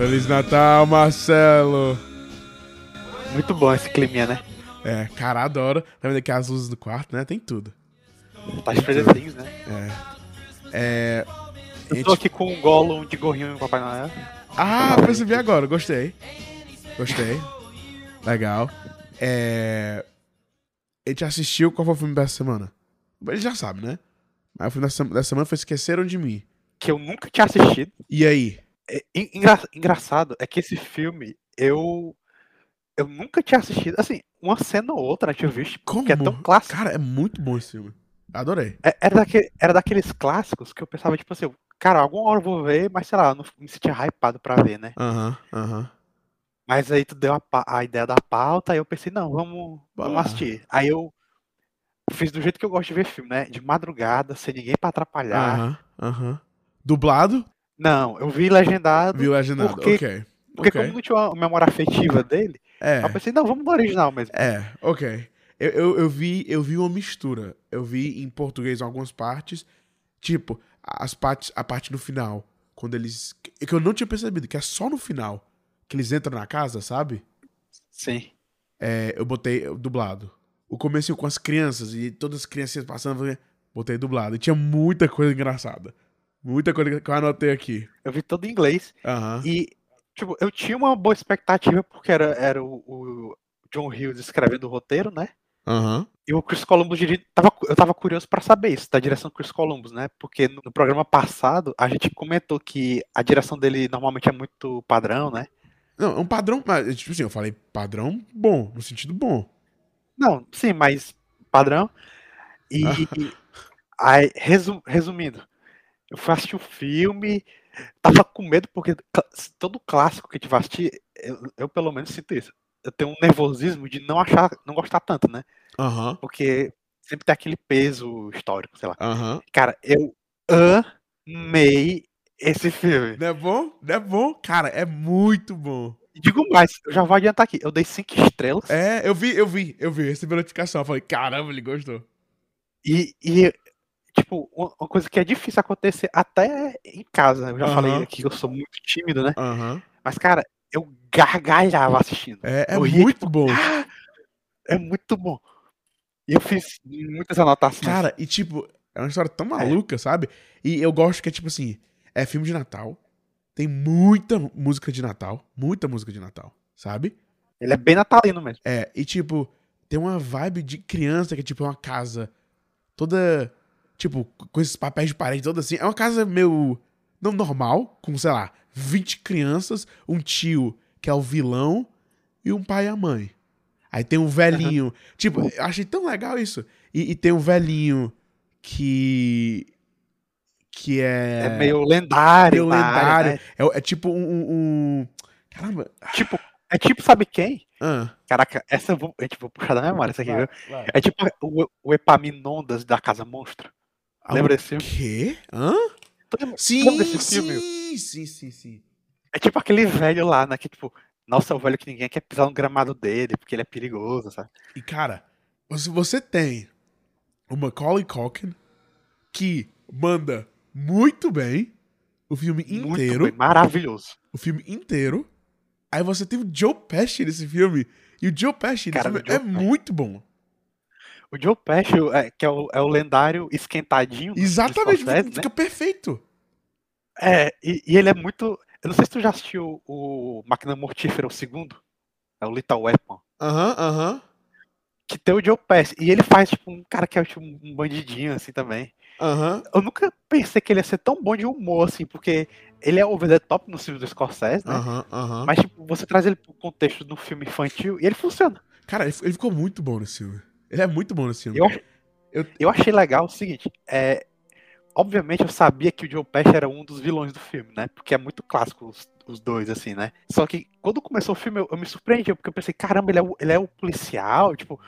Feliz Natal, Marcelo! Muito bom esse climinha, né? É, cara, adoro. Tá vendo aqui as luzes do quarto, né? Tem tudo. Tá Stranger né? É. É. Eu tô aqui com um Gollum de gorrinho no Papai Noel. Ah, percebi agora, gostei. Gostei. Legal. É. A gente assistiu qual foi o filme dessa semana? Ele já sabe, né? Mas o filme dessa, dessa semana foi Esqueceram de Mim. Que eu nunca tinha assistido. E aí? É, engra, engraçado é que esse filme eu. Eu nunca tinha assistido. Assim, uma cena ou outra eu tinha visto. Como? Que é tão clássico. Cara, é muito bom esse filme. Adorei. É, era, daquele, era daqueles clássicos que eu pensava, tipo assim, cara, alguma hora eu vou ver, mas sei lá, eu não me sentia hypado pra ver, né? Aham, uhum, aham. Uhum. Mas aí tu deu a, a ideia da pauta, aí eu pensei, não, vamos, vamos assistir. Aí eu fiz do jeito que eu gosto de ver filme, né? De madrugada, sem ninguém pra atrapalhar. Aham, aham. Dublado? Não, eu vi legendado. Vi legendado, porque, ok. Porque okay. como não tinha uma memória afetiva dele, é. eu pensei, não, vamos no original mesmo. É, ok. Eu, eu, eu, vi, eu vi uma mistura. Eu vi em português algumas partes. Tipo, as partes, a parte no final. Quando eles. Que eu não tinha percebido, que é só no final que eles entram na casa, sabe? Sim. É, eu botei dublado. O começo com as crianças e todas as crianças passando, botei dublado. E tinha muita coisa engraçada. Muita coisa que eu anotei aqui. Eu vi todo em inglês. Uhum. E, tipo, eu tinha uma boa expectativa porque era, era o, o John Hughes escrevendo o roteiro, né? Uhum. E o Chris Columbus tava, eu tava curioso para saber isso, da direção do Chris Columbus, né? Porque no, no, programa passado a gente comentou que a direção dele normalmente é muito padrão, né? Não, é um padrão, mas tipo assim, eu falei padrão bom, no sentido bom. Não, sim, mas padrão. E, e aí, resum, resumindo, eu fui assistir o filme, tava com medo porque todo clássico que a gente vai assistir, eu, eu pelo menos sinto isso eu tenho um nervosismo de não achar, não gostar tanto, né? Uhum. Porque sempre tem aquele peso histórico, sei lá. Uhum. Cara, eu amei esse filme. Não é bom? Não é bom? Cara, é muito bom. Digo mais, eu já vou adiantar aqui. Eu dei cinco estrelas. É, eu vi, eu vi, eu vi. Recebi notificação. Eu falei, caramba, ele gostou. E, e tipo, uma coisa que é difícil acontecer até em casa. Eu já uhum. falei aqui que eu sou muito tímido, né? Uhum. Mas, cara, eu gargalhava assistindo. É, é ria, muito tipo, bom. É muito bom. E eu fiz muitas anotações. Cara, e tipo, é uma história tão maluca, é. sabe? E eu gosto que é tipo assim, é filme de Natal, tem muita música de Natal, muita música de Natal, sabe? Ele é bem natalino mesmo. É, e tipo, tem uma vibe de criança que é tipo uma casa toda, tipo, com esses papéis de parede toda assim. É uma casa meio, não normal, com, sei lá, 20 crianças, um tio que é o vilão e um pai e a mãe. Aí tem um velhinho. Uhum. Tipo, eu achei tão legal isso. E, e, tem um velhinho que. Que é. É meio lendário. Meio lendário. Área, né? é, é, tipo um, um, Caramba. Tipo. É tipo, sabe quem? Ah. Caraca, essa eu vou, vou puxar da memória, essa aqui, vai, viu? Vai. É tipo o, o Epaminondas da Casa Monstro. Lembra desse filme? Quê? Hã? Sim, Lembra desse filme? Sim, sim, sim, sim. É tipo aquele velho lá, né? Que tipo, nossa, é o velho que ninguém quer pisar no gramado dele, porque ele é perigoso, sabe? E cara, você tem o Macaulay Culkin que manda muito bem o filme inteiro. Bem, maravilhoso. O filme inteiro. Aí você tem o Joe Pesci nesse filme. E o Joe Pesci Cara, nesse filme é Pesci. muito bom. O Joe Pesci, é, que é o, é o lendário esquentadinho. Exatamente, fica, né? fica perfeito. É, e, e, ele é muito. Eu não sei se tu já assistiu o Máquina Mortífera, o segundo. É o Little Weapon. Aham, uhum, aham. Uhum. Que tem o Joe Pesci. E ele faz, tipo, um cara que é tipo, um bandidinho, assim, também. Aham. Uhum. Eu nunca pensei que ele ia ser tão bom de humor, assim, porque ele é over the top no filme do Scorsese, né? Aham, aham. Mas, tipo, você traz ele pro contexto do filme infantil e ele funciona. Cara, ele, ele ficou muito bom nesse filme. Ele é muito bom nesse filme. Eu, eu, eu achei legal o seguinte, é, obviamente eu sabia que o Joe Pesci era um dos vilões do filme, né? Porque é muito clássico os, os dois, assim, né? Só que quando começou o filme eu, eu me surpreendi, porque eu pensei, caramba, ele é o, ele é o policial, tipo.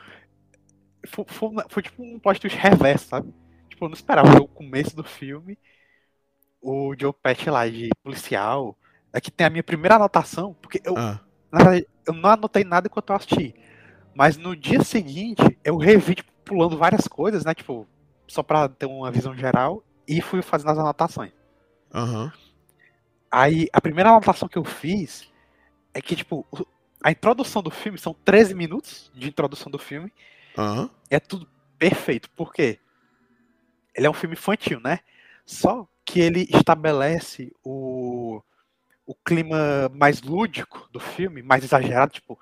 Foi, foi, foi, tipo um plot twist reverso, sabe? Tipo, eu não esperava o começo do filme, o Joe Pesci lá de policial. Aqui tem a minha primeira anotação, porque eu, ah. na verdade, eu não anotei nada enquanto eu assisti. Mas no dia seguinte, eu revi, tipo, pulando várias coisas, né? Tipo, só pra ter uma visão geral, e fui fazendo as anotações. Uhum. Aí, a primeira anotação que eu fiz é que, tipo, a introdução do filme são 13 minutos de introdução do filme. Aham. É tudo perfeito. Por quê? Ele é um filme infantil, né? Só que ele estabelece o, o clima mais lúdico do filme, mais exagerado, tipo,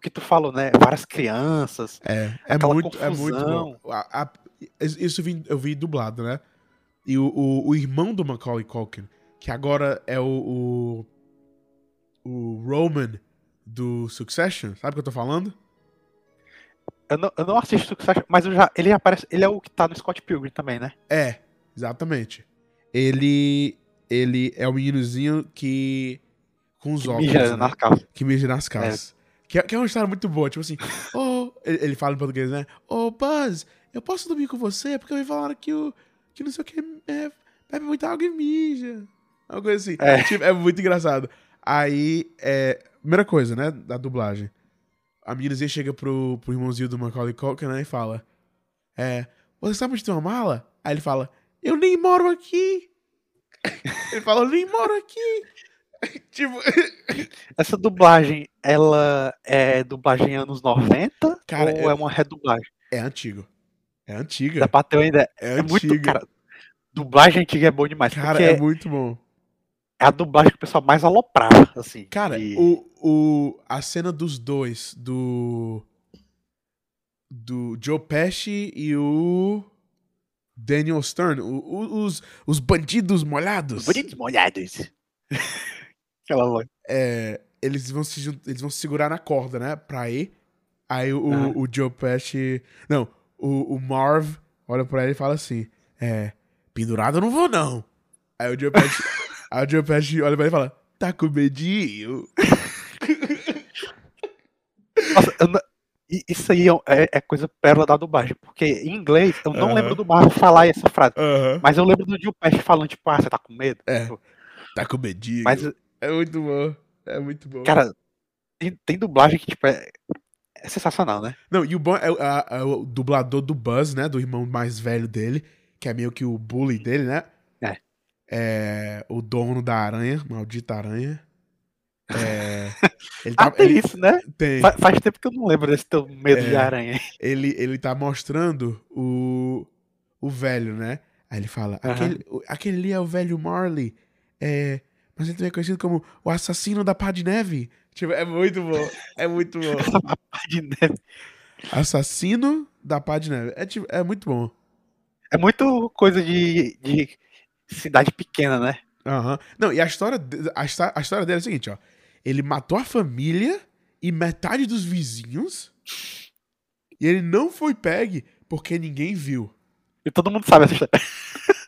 o que tu falou, né? Várias crianças. É, é muito, é muito confusão. bom. A- a- isso eu vi, eu vi dublado, né? E o, o, o irmão do Macaulay Culkin, que agora é o, o, o Roman do Succession, sabe o que eu tô falando? Eu não, eu não assisto Succession, mas eu já, ele aparece. Ele é o que tá no Scott Pilgrim também, né? É, exatamente. Ele ele é o meninozinho que com os Que óculos, mija né? nas calças. que mija nas calças. Que, é, que é uma história muito boa, tipo assim, oh, ele, ele fala em português, né? Ô, Buzz, eu posso dormir com você? Porque me falaram que o. que não sei o que é, bebe muita água e mija. Uma coisa assim. É. Tipo, é muito engraçado. Aí, é. Primeira coisa, né? Da dublagem. A meninazinha chega pro, pro irmãozinho do Macaulay Culkin, né? E fala: É. Você sabe onde tem uma mala? Aí ele fala: Eu nem moro aqui. ele fala: Eu nem moro aqui. tipo. Essa dublagem, ela é dublagem anos 90? Cara, ou eu- é uma redublagem? É antigo. É antiga. Dá pra ter ainda. É, É muito. antiga. Cara, dublagem antiga é bom demais. Cara, é muito bom. é a dublagem que o pessoal mais aloprava, assim. Cara, de- o, o, a cena dos dois, do. Do Joe Pesci e o. Daniel Stern, o- o- os, os bandidos molhados. Bonitos molhados. Aquela loja. É, eles, vão se, eles vão se segurar na corda, né? Pra ir. Aí o, o Joe Pesci. Não, o, o Marv olha pra ele e fala assim: É, pendurado eu não vou, não. Aí o Joe Pesci, aí o Joe olha pra ele e fala: Tá com medinho? Nossa, eu não- isso aí é, é coisa pérola da dublagem. Porque em inglês, eu não Aham. lembro do Marvel falar essa frase. Aham. Mas eu lembro do Gil Pest falando, tipo, ah, você tá com medo? É. Tipo, Tá com medinho. Mas, É muito bom. É muito bom. cara, tem, tem dublagem que, tipo, é, é sensacional, né? Não, e o bom é, o- a- é o dublador do Buzz, né? Do irmão mais velho dele, que é meio que o bully dele, né? É. É o dono da aranha, maldita aranha. É, ele Ah, tá, tem ele, isso, né? tem. Fa- Faz tempo que eu não lembro desse teu medo É. de aranha. Ele, ele tá mostrando o, o velho, né? Aí ele fala: Aham. aquele, aquele ali é o velho Marley. É, mas ele também é conhecido como o assassino da pá de neve. Tipo, é muito bom. É muito bom. De neve. Assassino da pá de neve. É, tipo, é muito bom. É muito coisa de, de cidade pequena, né? Aham. Não, e a história, a, a história dele é a seguinte, ó. Ele matou a família e metade dos vizinhos. E ele não foi pegue porque ninguém viu. E todo mundo sabe essa história.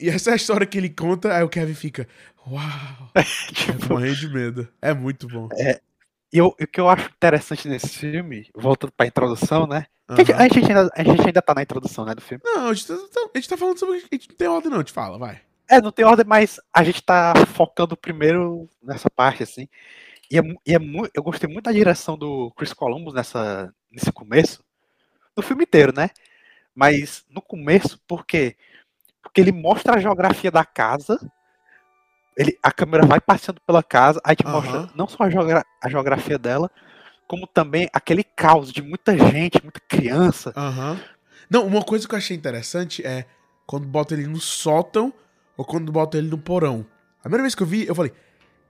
E essa é a história que ele conta, aí o Kevin fica, uau, Tipo, morrendo de medo. É muito bom. e eu- o que eu acho interessante nesse filme, voltando pra introdução, né? Que a, gente, a gente ainda, a gente ainda tá na introdução, né, do filme. Não, a gente, tá, a gente tá falando sobre. A gente não tem ordem, não, te fala, vai. É, não tem ordem, mas a gente tá focando primeiro nessa parte, assim. E, é, e é mu- eu gostei muito da direção do Chris Columbus nessa, nesse começo, no filme inteiro, né? Mas no começo, por quê? Porque ele mostra a geografia da casa, ele, a câmera vai passeando pela casa, aí te Aham. mostra não só a, geogra- a geografia dela, como também aquele caos de muita gente, muita criança. Aham. Não, uma coisa que eu achei interessante é quando bota ele no sótão ou quando bota ele no porão. A primeira vez que eu vi, eu falei,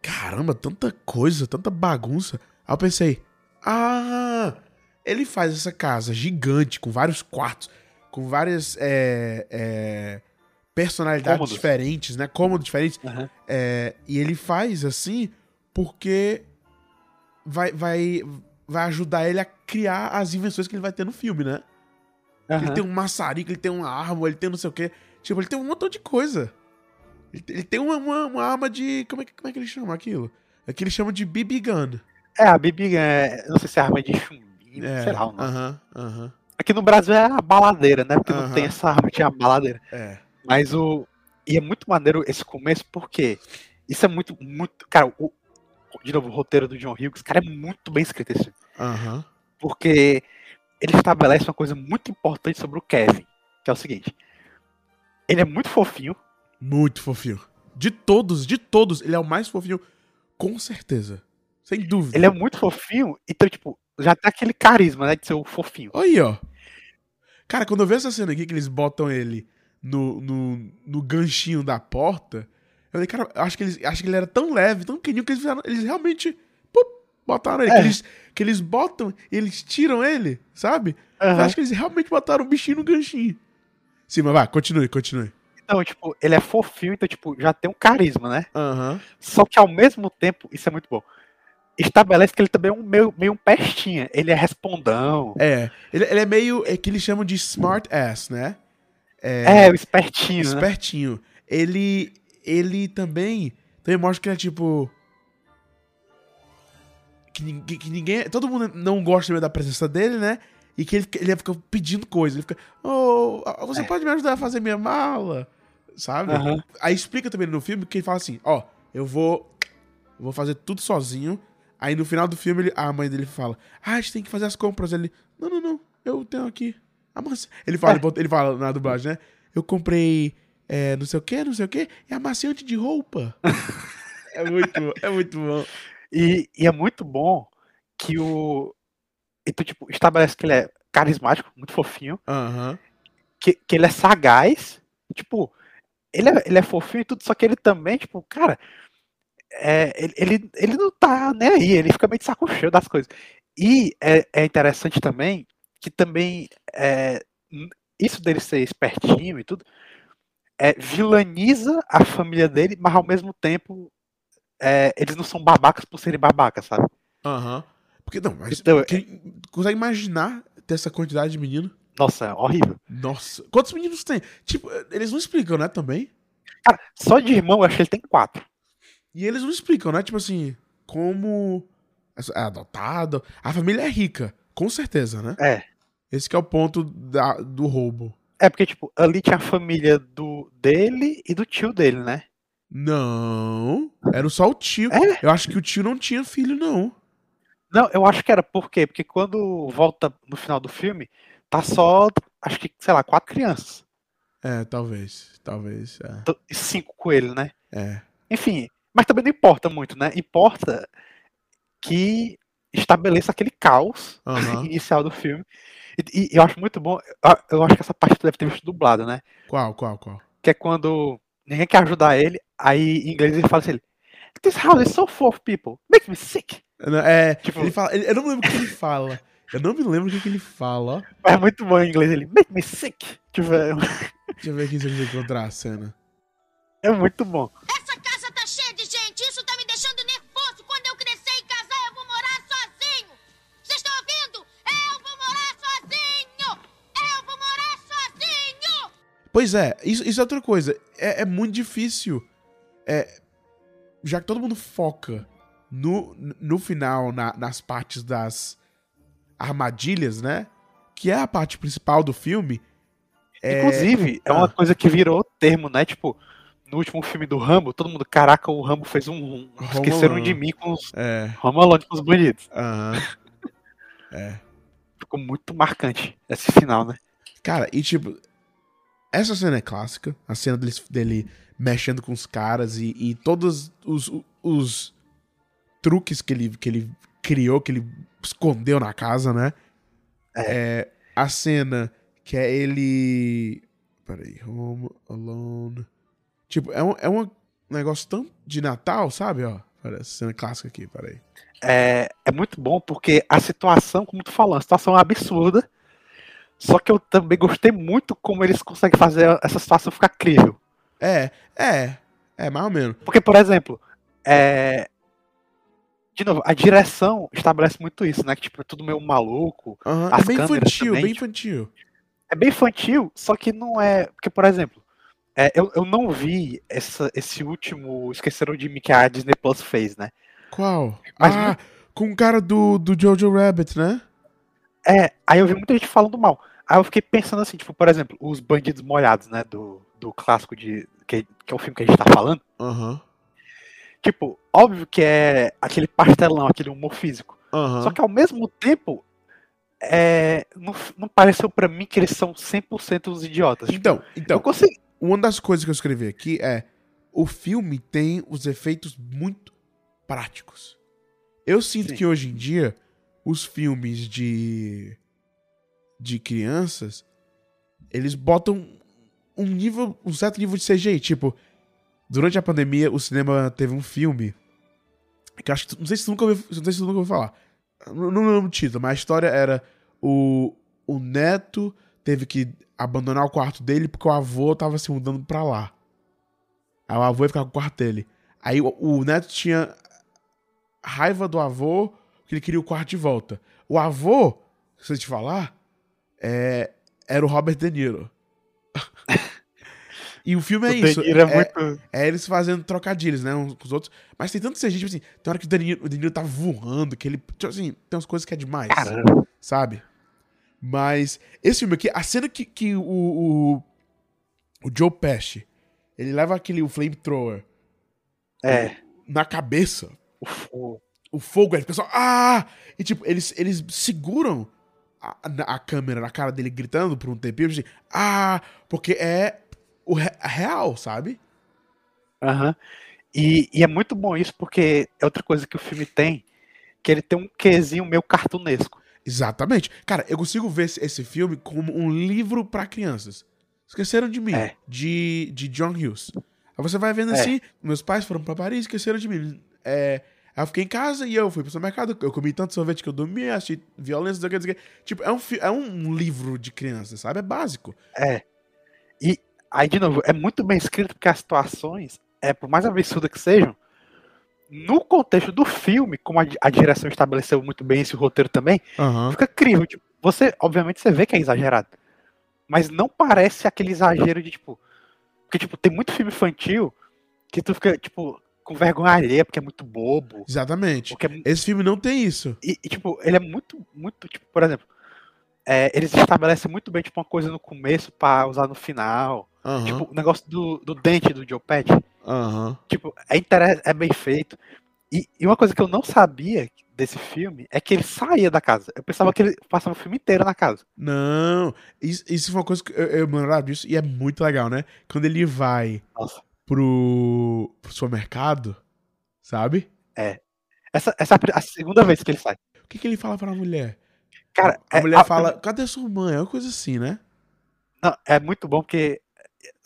caramba, tanta coisa, tanta bagunça. Aí eu pensei, ah, ele faz essa casa gigante, com vários quartos, com várias é, é, personalidades Cômodos. diferentes, né? Cômodos diferentes. Aham. É, e ele faz assim porque vai, vai, vai ajudar ele a criar as invenções que ele vai ter no filme, né? Ele Aham. tem um maçarico, ele tem uma arma, ele tem não sei o quê. Tipo, ele tem um montão de coisa. Ele, tem- ele tem uma, uma, uma arma de. Como é, que- como é que ele chama aquilo? É que ele chama de BB Gun. É, a Bibi, é, não sei se é arma de chumbinho, É, sei lá o nome. Aham, aham. Aqui no Brasil é a baladeira, né? Porque não tem essa arma, tinha a baladeira. É. Mas o. E é muito maneiro esse começo, porque isso é muito, muito. Cara, o, de novo, o roteiro do John Hughes, cara, é muito bem escrito esse. Aham. Porque ele estabelece uma coisa muito importante sobre o Kevin, que é o seguinte. Ele é muito fofinho, Muito fofinho. De todos, de todos, ele é o mais fofinho, com certeza. Sem dúvida. Ele é muito fofinho, então, tipo, já tem aquele carisma, né, de ser o fofinho. Aí, ó. Cara, quando eu vejo essa cena aqui que eles botam ele no, no, no ganchinho da porta, eu falei, cara, eu acho que, eles, acho que ele era tão leve, tão pequenininho, que eles, eles realmente botaram ele. É. Que, eles, que eles botam e eles tiram ele, sabe? Eu Aham. acho que eles realmente botaram o bichinho no ganchinho. Sim, mas vai, continue, continue. Então, tipo, ele é fofinho, então, tipo, já tem um carisma, né? Aham. Só que ao mesmo tempo, isso é muito bom. Estabelece que ele também é um meio, meio um pestinha. Ele é respondão. É. Ele, ele é meio. É que eles chamam de smart ass, né? É, o espertinho, né? Espertinho. Ele. Ele também. Também mostra que ele é tipo. Que, ninguém- que ninguém. Todo mundo não gosta da presença dele, né? E que ele, ele fica pedindo coisa. Ele fica. Oh, você É. pode me ajudar a fazer minha mala? Sabe? Aham. Aí explica também no filme que ele fala assim: Ó, eu vou. vou fazer tudo sozinho. Aí no final do filme ele- a mãe dele fala: Ah, a gente tem que fazer as compras. Ele: Não, não, não. Eu tenho aqui. A maçã. Ele fala, É. ele fala na dublagem, né? Eu comprei é, não sei o que, não sei o que, é amaciante de roupa. é muito, é muito bom. E, e é muito bom que o. Então, tipo, estabelece que ele é carismático, muito fofinho, Aham. que, que ele é sagaz. Tipo, ele é, ele é fofinho e tudo, só que ele também, tipo, cara, é, ele, ele, ele não tá nem aí, ele fica meio de saco cheio das coisas. E é, é interessante também que também é, isso dele ser espertinho e tudo é, vilaniza a família dele, mas ao mesmo tempo é, eles não são babacas por serem babacas, sabe? Aham. Porque não, mas Então, é- quem consegue imaginar ter essa quantidade de menino? Nossa, é horrível. Nossa. Quantos meninos tem? Tipo, eles não explicam, né, também? Cara, só de irmão eu acho que ele tem quatro. E eles não explicam, né? Tipo assim, como é adotado. A família é rica, com certeza, né? É. Esse que é o ponto da- do roubo. É porque, tipo, ali tinha a família do dele e do tio dele, né? Não, era só o tio. É? Eu acho que o tio não tinha filho, não. Não, eu acho que era por quê? Porque quando volta no final do filme, tá só, acho que, sei lá, quatro crianças. É, talvez, talvez, é. Cinco com ele, né? É, Enfim, mas também não importa muito, né? Importa que estabeleça aquele caos Aham. inicial do filme. E, e eu acho muito bom, eu- acho que essa parte tu deve ter visto dublada, né? qual, qual, qual? Que é quando ninguém quer ajudar ele, aí em inglês ele fala assim, This house is so full of people, makes me sick. É, Tipo- ele fala, ele- eu não me lembro o que ele fala. Eu não me lembro o que, que ele fala, é muito bom em inglês ele, make me sick. Tipo, é, Deixa eu ver aqui se eu encontrar a cena. é muito bom. Pois é, isso, isso é outra coisa. É, é muito difícil. É, já que todo mundo foca no, no final, na- nas partes das armadilhas, né? Que é a parte principal do filme. É, Inclusive, é uma ah. coisa que virou termo, né? Tipo, no último filme do Rambo, todo mundo, caraca, o Rambo fez um. um esqueceram de mim com os. É. Com os bandidos. É. Ficou muito marcante esse final, né? Cara, e tipo, essa cena é clássica. A cena dele, dele mexendo com os caras e, e todos os, os truques que ele, que ele criou, que ele escondeu na casa, né? É, a cena que é ele. Peraí, Home Alone. Tipo, é um, é um negócio tão de Natal, sabe? Ó, essa cena clássica aqui, peraí. É, é muito bom porque a situação, como tu falou, a situação é absurda. Só que eu também gostei muito como eles conseguem fazer essa situação ficar crível. É, é, é, mais ou menos. Porque, por exemplo, é... de novo, a direção estabelece muito isso, né? Que tipo, é tudo meio maluco. As é bem infantil, também, bem tipo, infantil. É bem infantil, só que não é. Porque, por exemplo, é, eu, eu não vi essa, esse último. Esqueceram de mim que a Disney Plus fez, né? Qual? Mas ah, com o cara do, do Jojo Rabbit, né? É, aí eu vi muita gente falando mal. Aí eu fiquei pensando assim, tipo, por exemplo, os bandidos molhados, né? Do, do clássico de. Que, que é o filme que a gente tá falando. Aham. Tipo, óbvio que é aquele pastelão, aquele humor físico. Aham. Só que ao mesmo tempo. É, não, não pareceu pra mim que eles são 100% os idiotas. Tipo, Então, então, consegui. uma das coisas que eu escrevi aqui é o filme tem os efeitos muito práticos. Eu sinto Sim. que hoje em dia os filmes de de crianças eles botam um nível, um certo nível de CGI, tipo, durante a pandemia o cinema teve um filme que acho que não sei se tu nunca ouviu, não sei se nunca ouviu falar. Não, não lembro o título, mas a história era o o neto teve que abandonar o quarto dele porque o avô tava se mudando pra lá. Aí o avô ia ficar com o quarto dele. Aí o, o neto tinha raiva do avô, que ele queria o quarto de volta. O avô, se eu te falar, é, era o Robert De Niro. e o filme é o isso. É, é, muito. é eles fazendo trocadilhos, né? Uns com os outros. Mas tem tanto CG, tipo assim, tem hora que o De Niro, o De Niro tá voando, que ele. Tipo assim, tem umas coisas que é demais. Caramba. Sabe? Mas esse filme aqui, a cena que, que o, o, o Joe Pesci, ele leva aquele o flamethrower É. na cabeça, O, o- fogo, aí o pessoal, ah! E tipo, eles, eles seguram a, a câmera na cara dele gritando por um tempinho, assim, ah! Porque é o re- real, sabe? Aham. E, e é muito bom isso, porque é outra coisa que o filme tem, que ele tem um quesinho meio cartunesco. Exatamente. Cara, eu consigo ver esse, filme como um livro pra crianças. Esqueceram de mim, É. de, de John Hughes. Aí você vai vendo É. assim, meus pais foram pra Paris, esqueceram de mim. É, aí eu fiquei em casa e eu fui pro supermercado, eu comi tanto sorvete que eu dormi, assisti violência, não sei o que. Tipo, é um, é um livro de criança, sabe? É básico. É. E aí, de novo, é muito bem escrito porque as situações, é, por mais absurdas que sejam, no contexto do filme, como a, a direção estabeleceu muito bem esse roteiro também, Aham. fica crível. Tipo, você, obviamente, você vê que é exagerado. Mas não parece aquele exagero de, tipo. Porque, tipo, tem muito filme infantil que tu fica, tipo, com vergonha alheia, porque é muito bobo. Exatamente. Porque é Esse filme não tem isso. E, e, tipo, ele é muito, muito, tipo, por exemplo, é, eles estabelecem muito bem, tipo, uma coisa no começo pra usar no final. Aham. Tipo, o negócio do, do dente do Joe Pet, Aham. tipo, é, é bem feito. E, e uma coisa que eu não sabia desse filme é que ele saía da casa. Eu pensava que ele passava o filme inteiro na casa. Não. Isso, isso foi uma coisa que eu, eu me lembrava disso e é muito legal, né? Quando ele vai Nossa. Pro, pro supermercado, sabe? Essa, essa é a a segunda vez que ele sai. O que, que ele fala pra mulher? Cara, A é, mulher a- fala, cadê sua mãe? É uma coisa assim, né? Não, é muito bom porque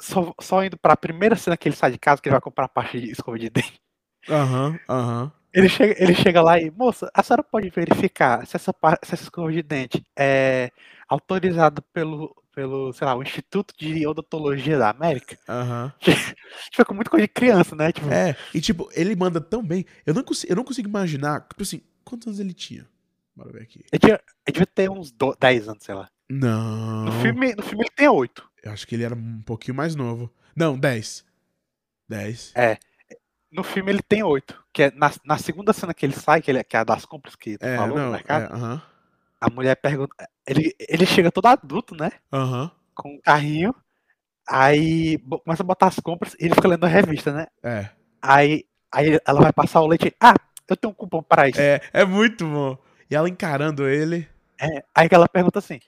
só, só indo pra primeira cena que ele sai de casa, que ele vai comprar a parte de escova de dente. Aham, aham. Ele chega, ele chega lá e, moça, a senhora pode verificar se essa, se essa escova de dente é autorizada pelo, pelo, sei lá, o Instituto de Odontologia da América? Aham. Fica com muita coisa de criança, né? Tipo, É, e tipo, ele manda tão bem. Eu não, consigo, eu não consigo imaginar, tipo assim, quantos anos ele tinha? Bora ver aqui. ele, tinha, ele devia ter uns do- 10 anos, sei lá. Não. No filme, no filme ele tem 8. Eu acho que ele era um pouquinho mais novo. Não, 10. 10. No filme ele tem 8. Que é na, na segunda cena que ele sai, que, ele, que é a das compras que tu É, falou no não, mercado, é, a mulher pergunta. Ele, ele chega todo adulto, né? Aham. Com um carrinho. Aí começa a botar as compras e ele fica lendo a revista, né? É. Aí, aí ela vai passar o leite. Ah, eu tenho um cupom para isso. É, é muito bom. E ela encarando ele. É, aí ela pergunta assim: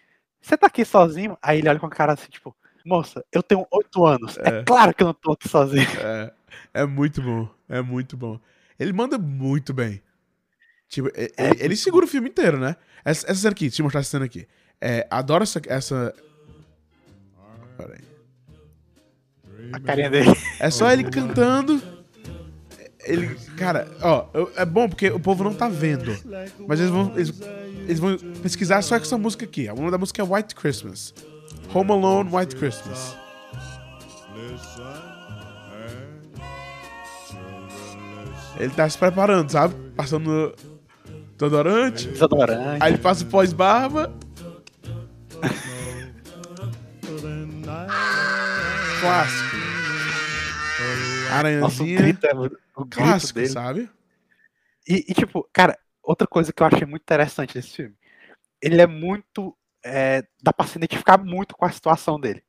Você tá aqui sozinho? Aí ele olha com a cara assim, tipo, moça, eu tenho oito anos. É. É. claro que eu não tô aqui sozinho. É, é muito bom. É muito bom. Ele manda muito bem. Tipo, e- ele, ele segura o filme inteiro, né? Essa, essa cena aqui, deixa eu mostrar essa cena aqui. É, adoro essa. essa... Pera aí. A carinha dele. É só ele cantando. Ele. Cara, ó, é bom porque o povo não tá vendo. Mas eles vão. Eles, eles vão pesquisar só essa música aqui. O nome da música é White Christmas. Home Alone, White Christmas. Ele tá se preparando, sabe? Passando desodorante. Desodorante. Aí ele passa o pós-barba. Clássico. Nossa, o Aranhazinha. grito é o grito Clássico, dele. sabe? E, e, tipo, cara, outra coisa que eu achei muito interessante desse filme. Ele é muito. É, dá pra se identificar muito com a situação dele.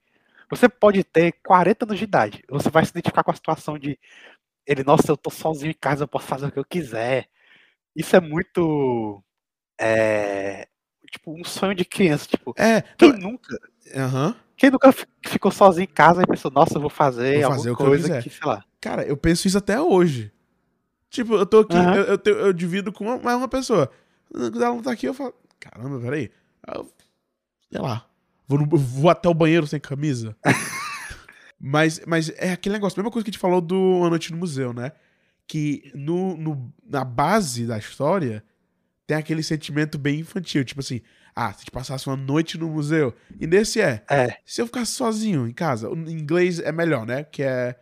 Você pode ter 40 anos de idade. Você vai se identificar com a situação de. Ele, nossa, eu tô sozinho em casa, eu posso fazer o que eu quiser. Isso é muito. É, tipo, um sonho de criança. Tipo, É, quem nunca. aham. Quem nunca fi- ficou sozinho em casa e pensou, nossa, eu vou fazer Vou alguma fazer eu coisa quiser. que, sei lá. Cara, eu penso isso até hoje. Tipo, eu tô aqui, Aham. eu, eu, tenho- eu divido com uma, mais uma pessoa. Quando ela não tá aqui, eu falo, caramba, peraí. Aí eu, sei lá. Vou, no- vou até o banheiro sem camisa. mas, mas é aquele negócio, a mesma coisa que a gente falou do Uma Noite no Museu, né? Que no, no- na base da história tem aquele sentimento bem infantil. Tipo assim, ah, se gente passasse uma noite no museu. E nesse é, É, se eu ficasse sozinho em casa, em inglês é melhor, né? Que é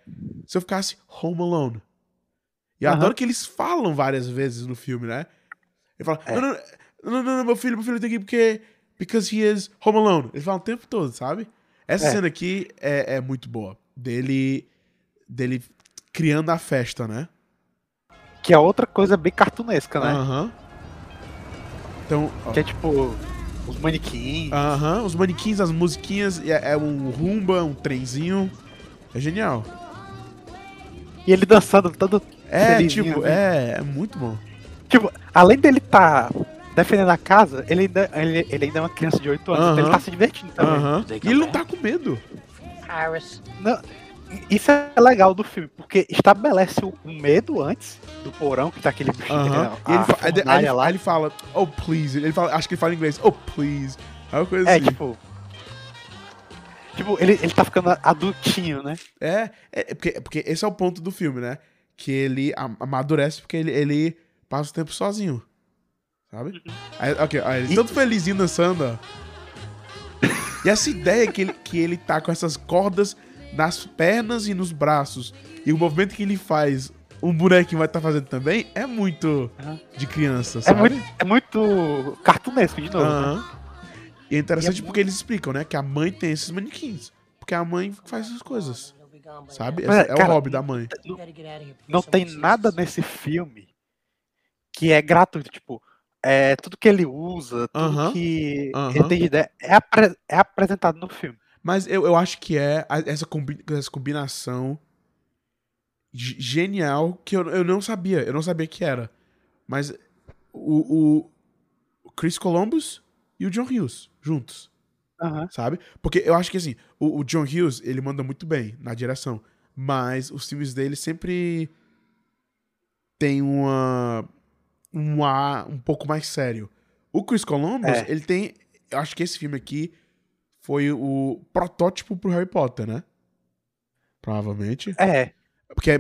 se eu ficasse home alone. E eu Aham. adoro que eles falam várias vezes no filme, né? Ele fala, É. não, não, não, não, não, meu filho, meu filho tem que ir porque because he is home alone. Ele fala o tempo todo, sabe? Essa É. cena aqui é, é muito boa. Dele, dele criando a festa, né? Que é outra coisa bem cartunesca, né? Aham. Então, ó, Que é tipo, os manequins. aham, os manequins, as musiquinhas, é, é um rumba, um trenzinho. É genial. E ele dançando todo. É, tipo, né? é, é muito bom. Tipo, além dele tá defendendo a casa, ele ainda, ele, ele ainda é uma criança de 8 anos, então ele tá se divertindo também. Aham. E ele não tá com medo. Paris. Não, isso é legal do filme, porque estabelece o, medo antes do porão, que tá aquele bichinho Aham. que E ele, fa- aí, ele, fornalha lá. aí ele fala, oh please. Ele fala, acho que ele fala em inglês, oh please. É uma coisa É, assim. tipo. Tipo, ele, ele tá ficando adultinho, né? É, é porque, porque esse é o ponto do filme, né? Que ele am- amadurece porque ele, ele passa o tempo sozinho. Sabe? Aí, ok, aí ele E- todo felizinho dançando, ó. E essa ideia que ele, que ele tá com essas cordas nas pernas e nos braços. E o movimento que ele faz, um bonequinho vai estar fazendo também, é muito de criança, É sabe? muito, é muito cartunesco de novo. né? E é interessante E é porque eles explicam, né? Que a mãe tem esses manequins. Porque a mãe faz essas coisas. Sabe? Mas, é, o cara, hobby da mãe. Não tem nada nesse filme que é gratuito. Tipo, é, tudo que ele usa, tudo Aham. que Aham. ele tem de ideia, é, apre- é apresentado no filme. Mas eu, eu acho que é essa, combi- essa combinação ge- genial que eu, eu não sabia. Eu não sabia que era. Mas o, o- Chris Columbus e o John Hughes juntos. Aham. sabe? Porque eu acho que assim, o, o John Hughes, ele manda muito bem na direção, mas os filmes dele sempre tem uma um ar um pouco mais sério. O Chris Columbus, É. ele tem, eu acho que esse filme aqui foi o protótipo pro Harry Potter, né? Provavelmente. É, Porque é-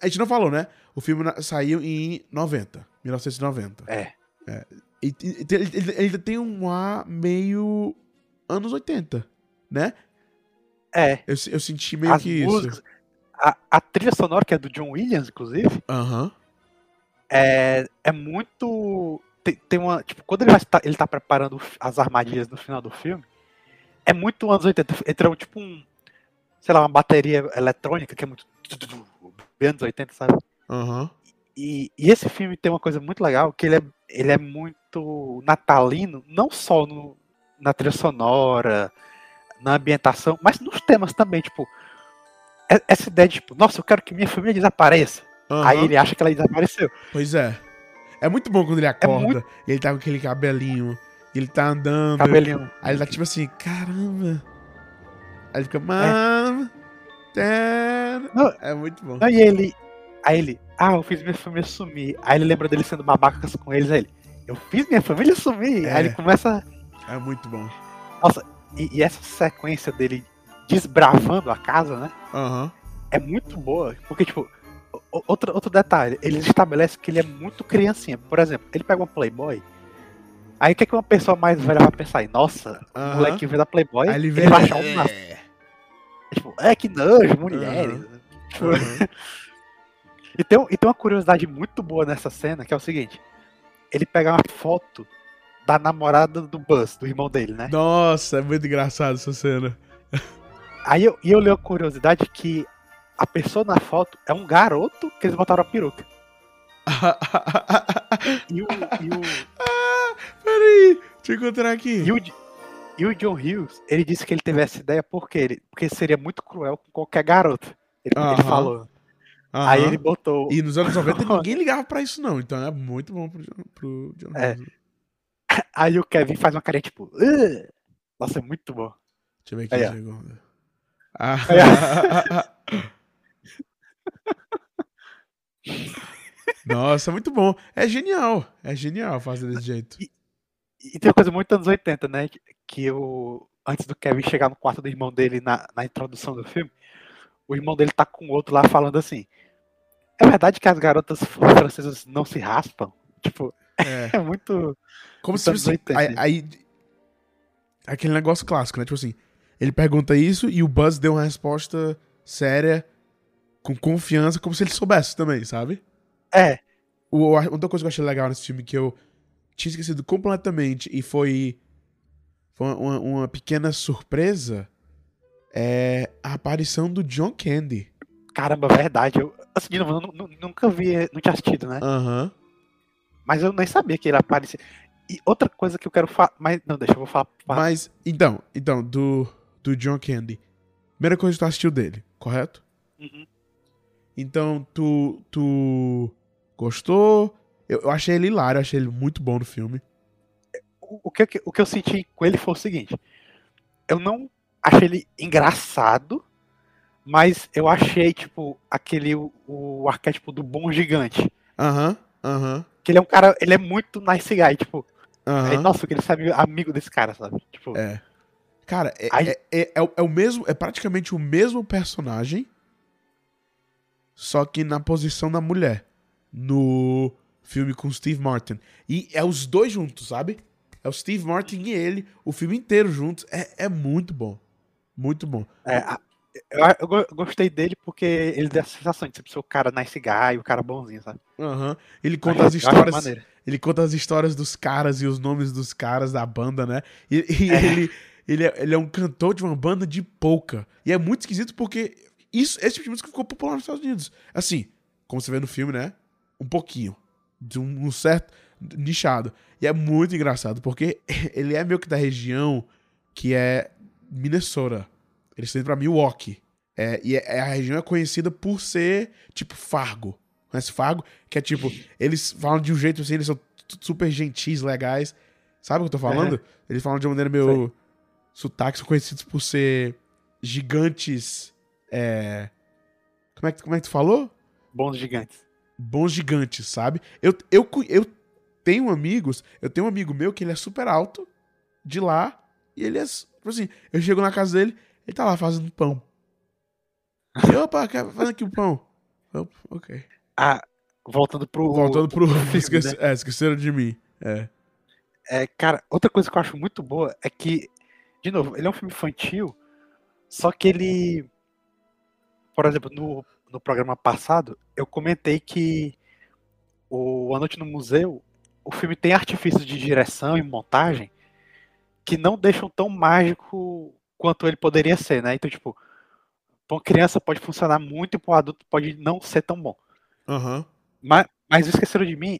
a gente não falou, né? O filme saiu em 90, 1990. é. E, e- ele, ele- ele tem um ar meio anos 80, né? É. Eu, eu senti meio As que músicas. isso. A, a trilha sonora, que é do John Williams, inclusive, Aham. é, é muito. Tem, tem uma. Tipo, quando ele, vai ele tá preparando as armadilhas no final do filme, é muito anos 80. Entra tipo um. Sei lá, uma bateria eletrônica que é muito. Bem anos 80, sabe? Aham. E, e esse filme tem uma coisa muito legal, que ele é, ele é muito natalino, não só no, na trilha sonora, na ambientação, mas nos temas também, tipo, é- essa ideia de, tipo, nossa, eu quero que minha família desapareça. aham. Aí ele acha que ela desapareceu. Pois é. É muito bom quando ele acorda. muito- e ele tá com aquele cabelinho. Ele tá andando. Cabelinho. Aí ele tá tipo assim, caramba. Aí ele fica, mano. Não. É muito bom. Aí ele, aí ele, ah, eu fiz minha família sumir. Aí ele lembra dele sendo babacas com eles, aí ele, eu fiz minha família sumir. É. Aí ele começa, É muito bom. e, e essa sequência dele desbravando a casa, né? Aham. é muito boa, porque, tipo, outro, outro detalhe, eles estabelecem que ele é muito criancinha. Por exemplo, ele pega uma Playboy, aí o que, é que uma pessoa mais velha vai pensar? Aí, Nossa, o Aham. moleque vê da Playboy, Aí ele ele, vê. vai achar um massa. É. Tipo, é que nojo, mulheres. Tipo, Aham. e, tem, e tem uma curiosidade muito boa nessa cena, que é o seguinte, ele pega uma foto da namorada do Buzz, do irmão dele, né? Nossa, é muito engraçado essa cena. Aí eu, e eu leio a curiosidade que a pessoa na foto é um garoto que eles botaram a peruca. E o, e o, ah, peraí, deixa eu encontrar aqui. E o, e o John Hughes, ele disse que ele teve essa ideia porque, ele, porque seria muito cruel com qualquer garota. Ele, ele Aham. falou. Aham. Aí ele botou. E nos anos 90 ninguém ligava pra isso, não. Então é muito bom pro, John- pro John É. Hughes. Aí o Kevin faz uma carinha tipo. "Ugh". Nossa, é muito bom. Deixa eu ver aqui Aí, um segundo. Ah, Nossa, muito bom. É genial. É genial fazer desse jeito. E tem uma coisa muito anos 80, né? que- Que o. Antes do Kevin chegar no quarto do irmão dele na, na introdução do filme, o irmão dele tá com o outro lá falando assim. É verdade que as garotas francesas não se raspam? Tipo, É. é muito. Como se 80, aí, né? aí- Aquele negócio clássico, né? Tipo assim, ele pergunta isso e o Buzz deu uma resposta séria, com confiança, como se ele soubesse também, sabe? É, O, outra coisa que eu achei legal nesse filme que eu tinha esquecido completamente e foi, foi uma- uma, pequena surpresa é a aparição do John Candy. caramba, verdade. Eu, assim, de novo, eu nu- nu- nunca vi, não tinha assistido, né? Aham. Mas eu nem sabia que ele aparecia. E outra coisa que eu quero falar. Mas não, deixa eu vou falar. falar- Mas, então, então, do, do John Candy. Primeira coisa que tu assistiu dele, correto? Uhum. Então, tu, tu gostou? Eu, eu achei ele hilário, eu achei ele muito bom no filme. o, que, eu- o que eu senti com ele foi o seguinte: eu não achei ele engraçado, mas eu achei, tipo, aquele o, o arquétipo do bom gigante. Aham, aham, Que ele é um cara, ele é muito nice guy, tipo, aí, aham. nossa, eu queria ser amigo, desse cara, sabe? Tipo, É. Cara, é, Aí- é, é, é é o mesmo, é praticamente o mesmo personagem, só que na posição da mulher. No filme com Steve Martin. E é os dois juntos, sabe? É o Steve Martin e ele, o filme inteiro juntos. É, é muito bom. Muito bom. é, eu, eu go- eu gostei dele porque ele dá a sensação de ser o cara nice guy, o cara bonzinho, sabe? Aham. Ele conta Eu as histórias. Ele conta as histórias dos caras e os nomes dos caras da banda, né? E, e É. ele, ele, é, ele é um cantor de uma banda de polka. E é muito esquisito porque isso, esse tipo de música ficou popular nos Estados Unidos. Assim, como você vê no filme, né? Um pouquinho. De um, um certo nichado. E é muito engraçado porque ele é meio que da região que é Minnesota. Eles estão indo pra Milwaukee. É, e é- a região é conhecida por ser, tipo, Fargo. Conhece Fargo? Que é tipo, eles falam de um jeito assim, eles são super gentis, legais. Sabe o que eu tô falando? Eles falam de uma maneira meio. Sotaque, são conhecidos por ser gigantes. É. Como é que, como é que tu falou? Bons gigantes. Bons gigantes, sabe? Eu, eu, eu tenho amigos, eu tenho um amigo meu que ele é super alto, de lá, e ele é. Tipo assim, eu chego na casa dele, ele tá lá fazendo pão. Eu, opa, fazer aqui o pão. Eu, ok. Ah, voltando pro. Voltando pro. filme, esquece- né? é, esqueceram de mim. É. É, cara, outra coisa que eu acho muito boa é que, de novo, ele é um filme infantil, só que ele. Por exemplo, no, no programa passado, eu comentei que o A Noite no Museu, o filme tem artifícios de direção e montagem que não deixam tão mágico quanto ele poderia ser, né? Então, tipo, pra uma criança pode funcionar muito e pra um adulto pode não ser tão bom. Aham. Mas, mas Esqueceram de Mim,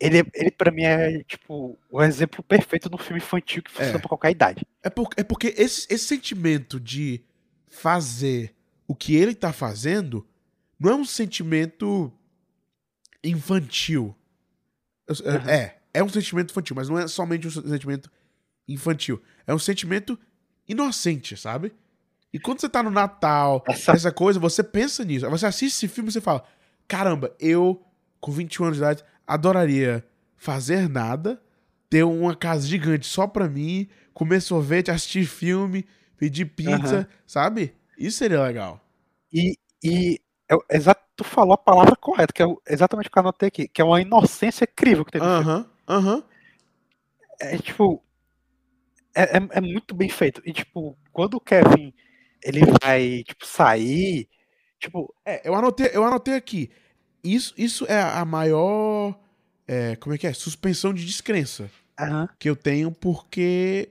ele, ele para mim é, tipo, o exemplo perfeito de um filme infantil que funciona É. pra qualquer idade. É, por- é porque esse, esse sentimento de fazer o que ele tá fazendo não é um sentimento infantil. É- Aham. É, é um sentimento infantil, mas não é somente um sentimento infantil. É um sentimento inocente, sabe? E quando você tá no Natal, Essa- essa coisa, você pensa nisso. Aí Você assiste esse filme e você fala: caramba, eu, com 21 anos de idade, adoraria fazer nada, ter uma casa gigante só pra mim, comer sorvete, assistir filme, pedir pizza, Aham. sabe? Isso seria legal. E, e é o- exa- tu falou a palavra correta, que é exatamente o que eu anotei aqui, que é uma inocência incrível que tem no filme. Aham, aham. É tipo. É, é, é muito bem feito. E, tipo, quando o Kevin ele vai, tipo, sair. Tipo, É, eu anotei, eu anotei aqui. Isso, isso é a maior. é, como é que é? Suspensão de descrença aham, que eu tenho porque.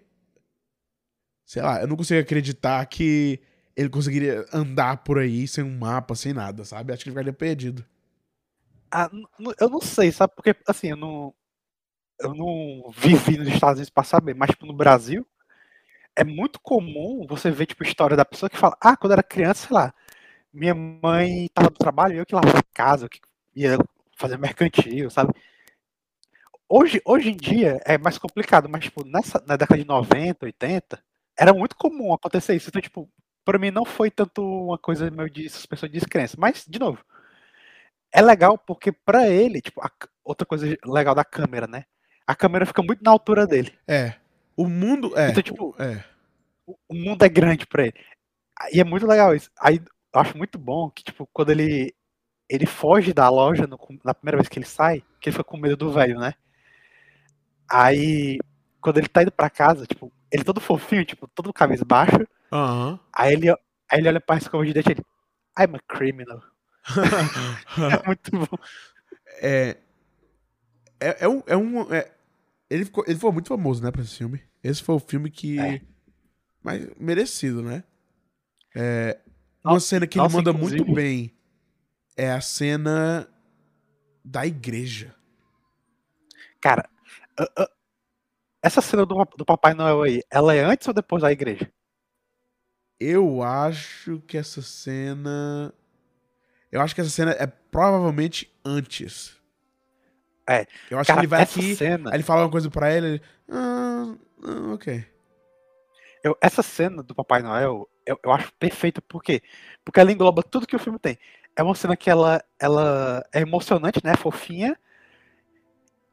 Sei lá, eu não consigo acreditar que ele conseguiria andar por aí sem um mapa, sem nada, sabe? Acho que ele ficaria perdido. Ah, eu não sei, sabe? Porque, assim, eu não. Eu não vivi nos Estados Unidos pra saber, mas, tipo, no Brasil, é muito comum você ver, tipo, história da pessoa que fala, ah, quando eu era criança, sei lá, minha mãe tava do trabalho, eu que lavava a casa, eu que ia fazer mercantil, sabe? Hoje, hoje em dia é mais complicado, mas, tipo, nessa, na década de 90, 80, era muito comum acontecer isso. Então, tipo, pra mim não foi tanto uma coisa meio de suspensão de descrença. Mas, de novo, é legal porque pra ele, tipo, a outra coisa legal da câmera, né? A câmera fica muito na altura dele. É. O mundo. É. Então, tipo, é. o o mundo é grande pra ele. E é muito legal isso. Aí eu acho muito bom que, tipo, quando ele ele foge da loja no na primeira vez que ele sai, que ele foi com medo do velho, né? Aí, quando ele tá indo pra casa, tipo, ele todo fofinho, tipo, todo cabisbaixo, Aham. aí ele, aí ele olha pra escova de dente e ele, I'm a criminal. É muito bom. é, é, é um. É um é- ele, ficou, ele foi muito famoso, né, pra esse filme. Esse foi o filme que. É. Mais merecido, né? É, uma Nossa, cena que ele nossa, manda inclusive- muito bem é a cena da igreja. Cara, essa cena do, do Papai Noel aí, ela é antes ou depois da igreja? Eu acho que essa cena. Eu acho que essa cena é provavelmente antes. É. Eu acho Cara, que ele vai aqui. cena, Aí ele fala uma coisa pra ele. ele ah, ah, ok. eu- essa cena do Papai Noel, eu, eu acho perfeita, por quê? Porque ela engloba tudo que o filme tem. É uma cena que ela, ela é emocionante, né? Fofinha.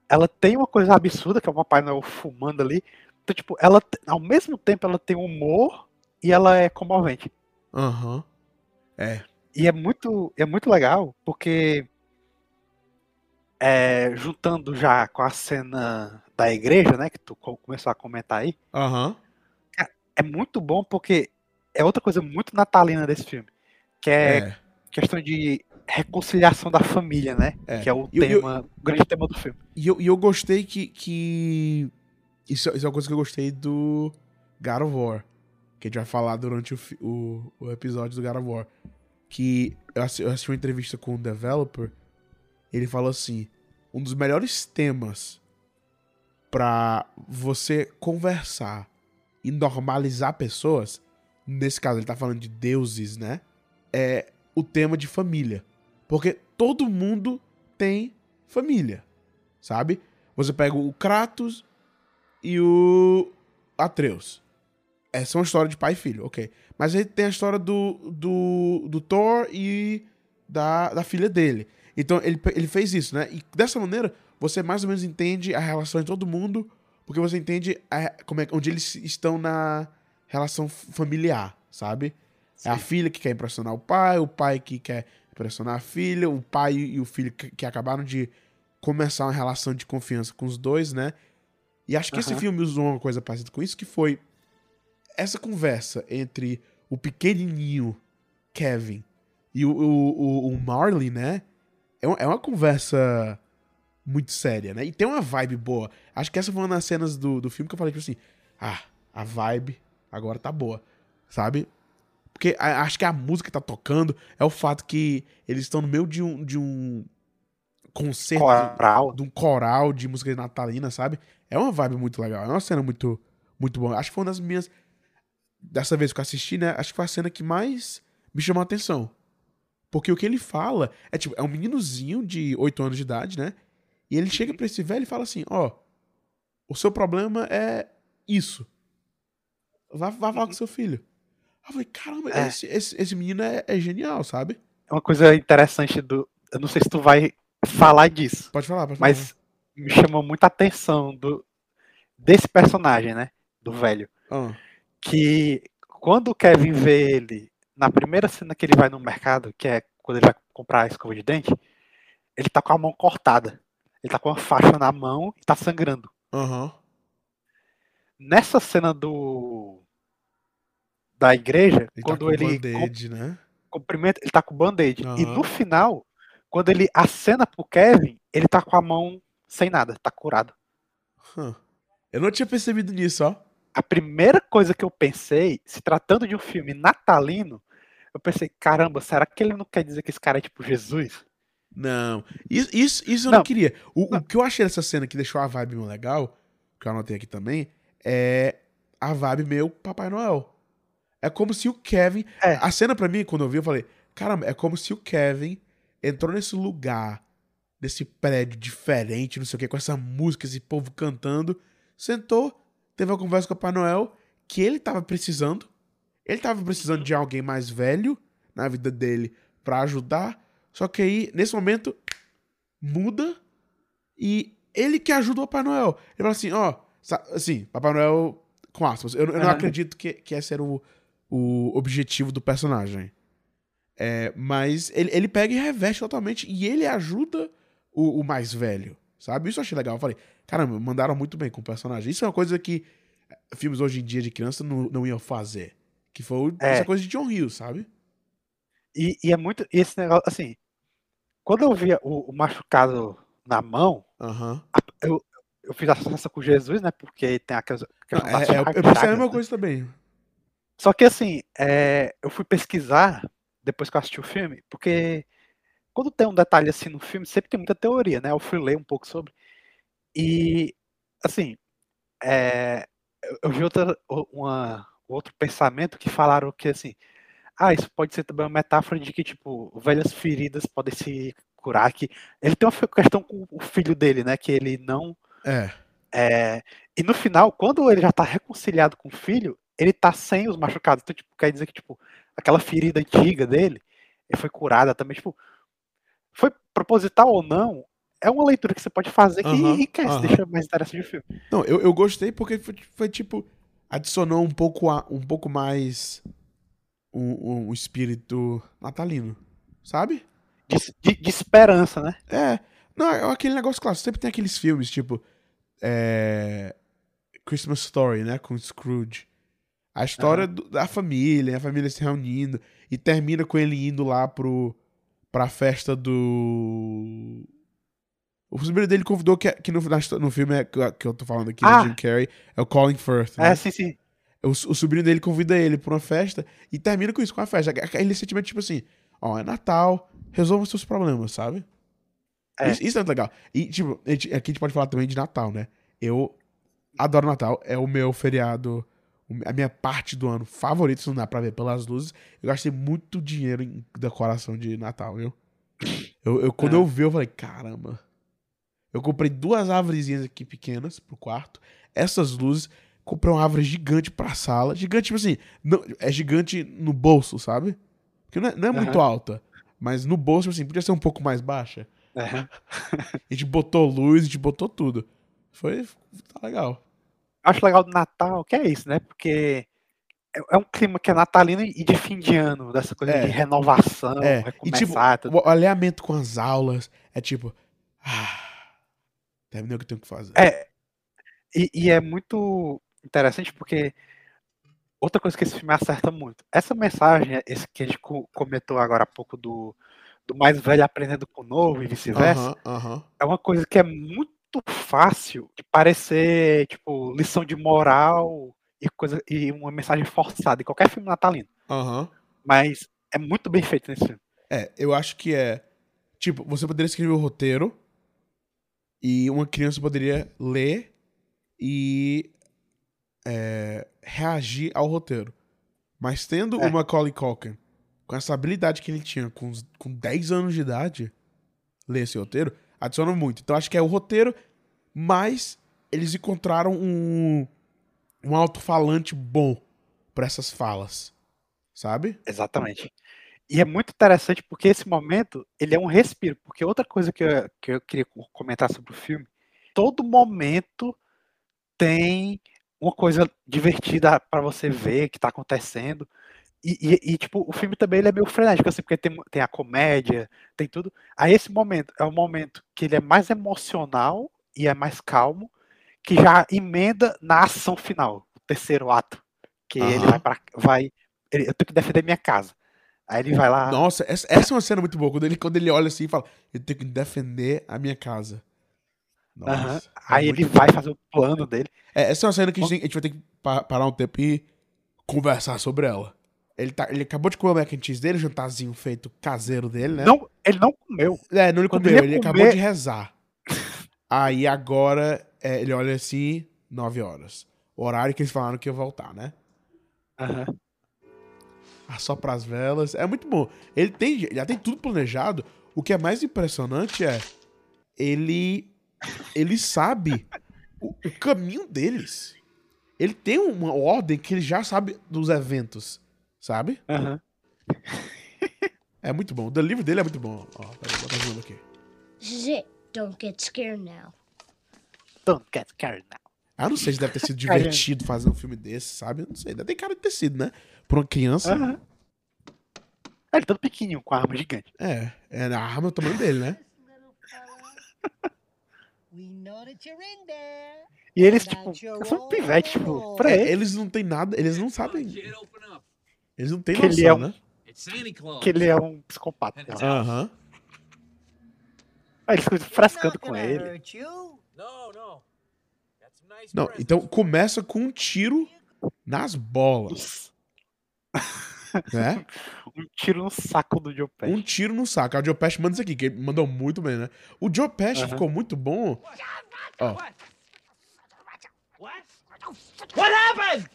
Ela tem uma coisa absurda, que é o Papai Noel fumando ali. Então, tipo, ela, ao mesmo tempo, ela tem humor e ela é comovente. Aham. É. E é muito, é muito legal, porque é, juntando já com a cena da igreja, né, que tu co- começou a comentar aí, Aham. é muito bom porque é outra coisa muito natalina desse filme, que é, É. questão de reconciliação da família, né, É. que é o eu- eu- tema, o grande tema do filme. E eu, e eu gostei que. que... Isso, isso é uma coisa que eu gostei do God of War. Que a gente vai falar durante o, o, o episódio do God of War. Que eu assi- eu assisti uma entrevista com um developer. Ele falou assim: um dos melhores temas pra você conversar e normalizar pessoas. Nesse caso, ele tá falando de deuses, né? É o tema de família. Porque todo mundo tem família, sabe? Você pega o Kratos e o Atreus. Essa é uma história de pai e filho, ok. Mas aí tem a história do, do, do Thor e da, da filha dele. Então ele, ele fez isso, né? E dessa maneira você mais ou menos entende a relação de todo mundo, porque você entende a- como é, onde eles estão na relação familiar, sabe? É a Sim. filha que quer impressionar o pai, o pai que quer impressionar a filha, o pai e o filho que, que acabaram de começar uma relação de confiança com os dois, né? E acho que esse Aham. filme usou uma coisa parecida com isso, que foi essa conversa entre o pequenininho Kevin e o, o, o- Marley, né? É uma, é uma conversa muito séria, né? E tem uma vibe boa. Acho que essa foi uma das cenas do, do filme que eu falei, tipo assim, ah, a vibe agora tá boa, sabe? Porque a- acho que a música que tá tocando é o fato que eles estão no meio de um, de um concerto, Coral. de um coral de música natalina, sabe? É uma vibe muito legal, é uma cena muito, muito boa. Acho que foi uma das minhas. Dessa vez que eu assisti, né? Acho que foi a cena que mais me chamou a atenção. Porque o que ele fala é tipo, é um meninozinho de 8 anos de idade, né? E ele chega pra esse velho e fala assim: Ó, o seu problema é isso. Vai, vai falar com seu filho. Eu falei: Caramba, É. esse, esse, esse menino é, é genial, sabe? É uma coisa interessante do. Eu não sei se tu vai falar disso, Pode falar, pode falar. mas me chamou muita atenção do, desse personagem, né? Do velho. Ah, Que quando o Kevin vê ele, na primeira cena que ele vai no mercado, que é quando ele vai comprar a escova de dente, ele tá com a mão cortada. Ele tá com uma faixa na mão e tá sangrando. Aham. Nessa cena do. Da igreja, Ele quando tá com ele band-aid, né? cumprimenta, ele tá com band-aid. E Aham. no final, quando ele acena pro Kevin, ele tá com a mão sem nada, tá curado. Hum. Eu não tinha percebido nisso, ó. A primeira coisa que eu pensei, se tratando de um filme natalino, eu pensei, caramba, será que ele não quer dizer que esse cara é tipo Jesus? Não. Isso, isso, isso eu não, Não. queria. O, o que eu achei dessa cena que deixou a vibe meio legal, que eu anotei aqui também, é a vibe meio Papai Noel. É como se o Kevin. É. A cena pra mim, quando eu vi, eu falei: caramba, é como se o Kevin entrou nesse lugar, nesse prédio diferente, não sei o que, com essa música, esse povo cantando, sentou, teve uma conversa com o Papai Noel que ele tava precisando. Ele tava precisando de alguém mais velho na vida dele pra ajudar. Só que aí, nesse momento, muda e ele que ajuda o Papai Noel. Ele fala assim, ó, assim, Papai Noel com aspas. Eu, eu não acredito que, que esse era o, o objetivo do personagem. É, mas ele, ele pega e reveste totalmente e ele ajuda o, o mais velho, sabe? Isso eu achei legal. Eu falei, caramba, mandaram muito bem com o personagem. Isso é uma coisa que eh, filmes hoje em dia de criança não, não iam fazer. Que foi É. essa coisa de John Hill, sabe? E, e é muito. e esse negócio, assim. Quando eu via o, o machucado na mão, Aham. eu fiz a associação com Jesus, né? Porque tem aquelas. Não, aquelas é, é, eu pensei a mesma né? coisa também. Só que assim, é, eu fui pesquisar depois que eu assisti o filme, porque quando tem um detalhe assim no filme, sempre tem muita teoria, né? Eu fui ler um pouco sobre. E, assim, é, eu, vi outra, uma, outro pensamento que falaram que, assim, ah, isso pode ser também uma metáfora de que, tipo, velhas feridas podem se curar. Que ele tem uma questão com o filho dele, né? Que ele não. É. É, e no final, quando ele já tá reconciliado com o filho, ele tá sem os machucados. Então, tipo, quer dizer que, tipo, aquela ferida antiga dele ele foi curada também. Tipo, foi proposital ou não, é uma leitura que você pode fazer que enriquece, deixa mais interessante o filme. Não, eu, eu gostei porque foi, foi, tipo. Adicionou um pouco, a- um pouco mais. Um, um espírito natalino. Sabe? De, de- de esperança, né? É. Não, é aquele negócio clássico. Sempre tem aqueles filmes, tipo. É. Christmas Story, né? Com Scrooge. A história do- da família, a família se reunindo. E termina com ele indo lá pro. pra festa do. O sobrinho dele convidou que, que no, no filme é, que eu- tô falando aqui, Ah. Jim Carrey, é o Colin Firth. Né? É, sim, sim. O, o sobrinho dele convida ele pra uma festa e termina com isso, com a festa. Aquele sentimento, tipo assim, ó, é Natal, resolva os seus problemas, sabe? É. Isso, isso é muito legal. E, tipo, a gente- aqui a gente pode falar também de Natal, né? Eu adoro Natal, é o meu feriado, a minha parte do ano favorita, se não dá pra ver pelas luzes. Eu gastei muito dinheiro em decoração de Natal, viu? Eu, eu- quando É. eu vi, eu falei, caramba. Eu comprei duas árvorezinhas aqui pequenas pro quarto. Essas luzes. Comprei uma árvore gigante pra sala. Gigante, tipo assim, não, é gigante no bolso, sabe? Porque não é, não é muito alta. Mas no bolso, tipo assim, podia ser um pouco mais baixa. É. A gente botou luz, a gente botou tudo. Foi. Tá legal. Acho legal do Natal, que é isso, né? Porque é, é um clima que é natalino e de fim de ano, dessa coisa É. de renovação, É, e tipo, recomeçar, tudo. o alinhamento com as aulas é tipo. Ah, terminei o que eu tenho que fazer. É, e, e é muito interessante porque outra coisa que esse filme acerta muito. Essa mensagem, esse que a gente co- comentou agora há pouco do, do mais velho aprendendo com o novo e vice-versa, é uma coisa que é muito fácil de parecer, tipo, lição de moral e, coisa, e uma mensagem forçada em qualquer filme natalino. Aham. Mas é muito bem feito nesse filme. É, eu acho que é. Tipo, você poderia escrever o roteiro e uma criança poderia ler e é, reagir ao roteiro. Mas tendo É. o Macaulay Culkin, com essa habilidade que ele tinha com, com 10 anos de idade, ler esse roteiro, adiciona muito. Então acho que é o roteiro, mas eles encontraram um, um alto-falante bom pra essas falas. Sabe? Exatamente. E é muito interessante porque esse momento, ele é um respiro. Porque outra coisa que eu, que eu queria co- comentar sobre o filme, todo momento tem uma coisa divertida para você ver que tá acontecendo. E, e- e, tipo, o filme também ele é meio frenético, assim, porque tem, tem a comédia, tem tudo. Aí esse momento é um momento que ele é mais emocional e é mais calmo, que já emenda na ação final, o terceiro ato. Que ele Aham. vai para vai ele- eu tenho que defender minha casa. Aí ele vai lá. Nossa, essa, essa é uma cena muito boa. Quando ele, quando ele olha assim e fala, eu tenho que defender a minha casa. Nossa, é aí muito ele bom. vai fazer o plano dele. É, essa é uma cena que a gente, tem- a gente vai ter que pa- parar um tempo e conversar sobre ela. Ele, tá, ele acabou de comer o mac and cheese dele, o jantarzinho feito caseiro dele, né? Não, ele não comeu. É, não ele Quando comeu, ele ele, ia acabou comer- de rezar. Aí agora é, ele olha assim, 9 horas. O horário que eles falaram que ia voltar, né? Aham. Assopra as velas. É muito bom. Ele tem, já tem tudo planejado. O que é mais impressionante é ele ele sabe o, o caminho deles. Ele tem uma ordem que ele já sabe dos eventos. sabe? Aham. É muito bom. O livro dele é muito bom. Ó, peraí, vou botar de novo aqui. Don't get scared now. Don't get scared now. Ah, não sei se deve ter sido divertido fazer um filme desse, sabe? Eu Não sei. Deve ter cara de ter sido, né? Pra uma criança. Aham. Ah, Ele todo pequenininho, com a arma gigante. É. É a arma é o tamanho dele, né? E eles, tipo, são pivetes, tipo, role. pra É, ele. eles não têm nada, eles não sabem. Eles não têm Que ele noção, é um- né? It's Santa Claus. Que ele é um psicopata. lá. Aham. Aí eles ficam not com ele. Não, então começa com um tiro nas bolas, né? Um tiro no saco do Joe Pesci. Um tiro no saco. A Joe Pesci manda isso aqui, que ele mandou muito bem, né? O Joe Pesci ficou muito bom. Ó, What? Happened?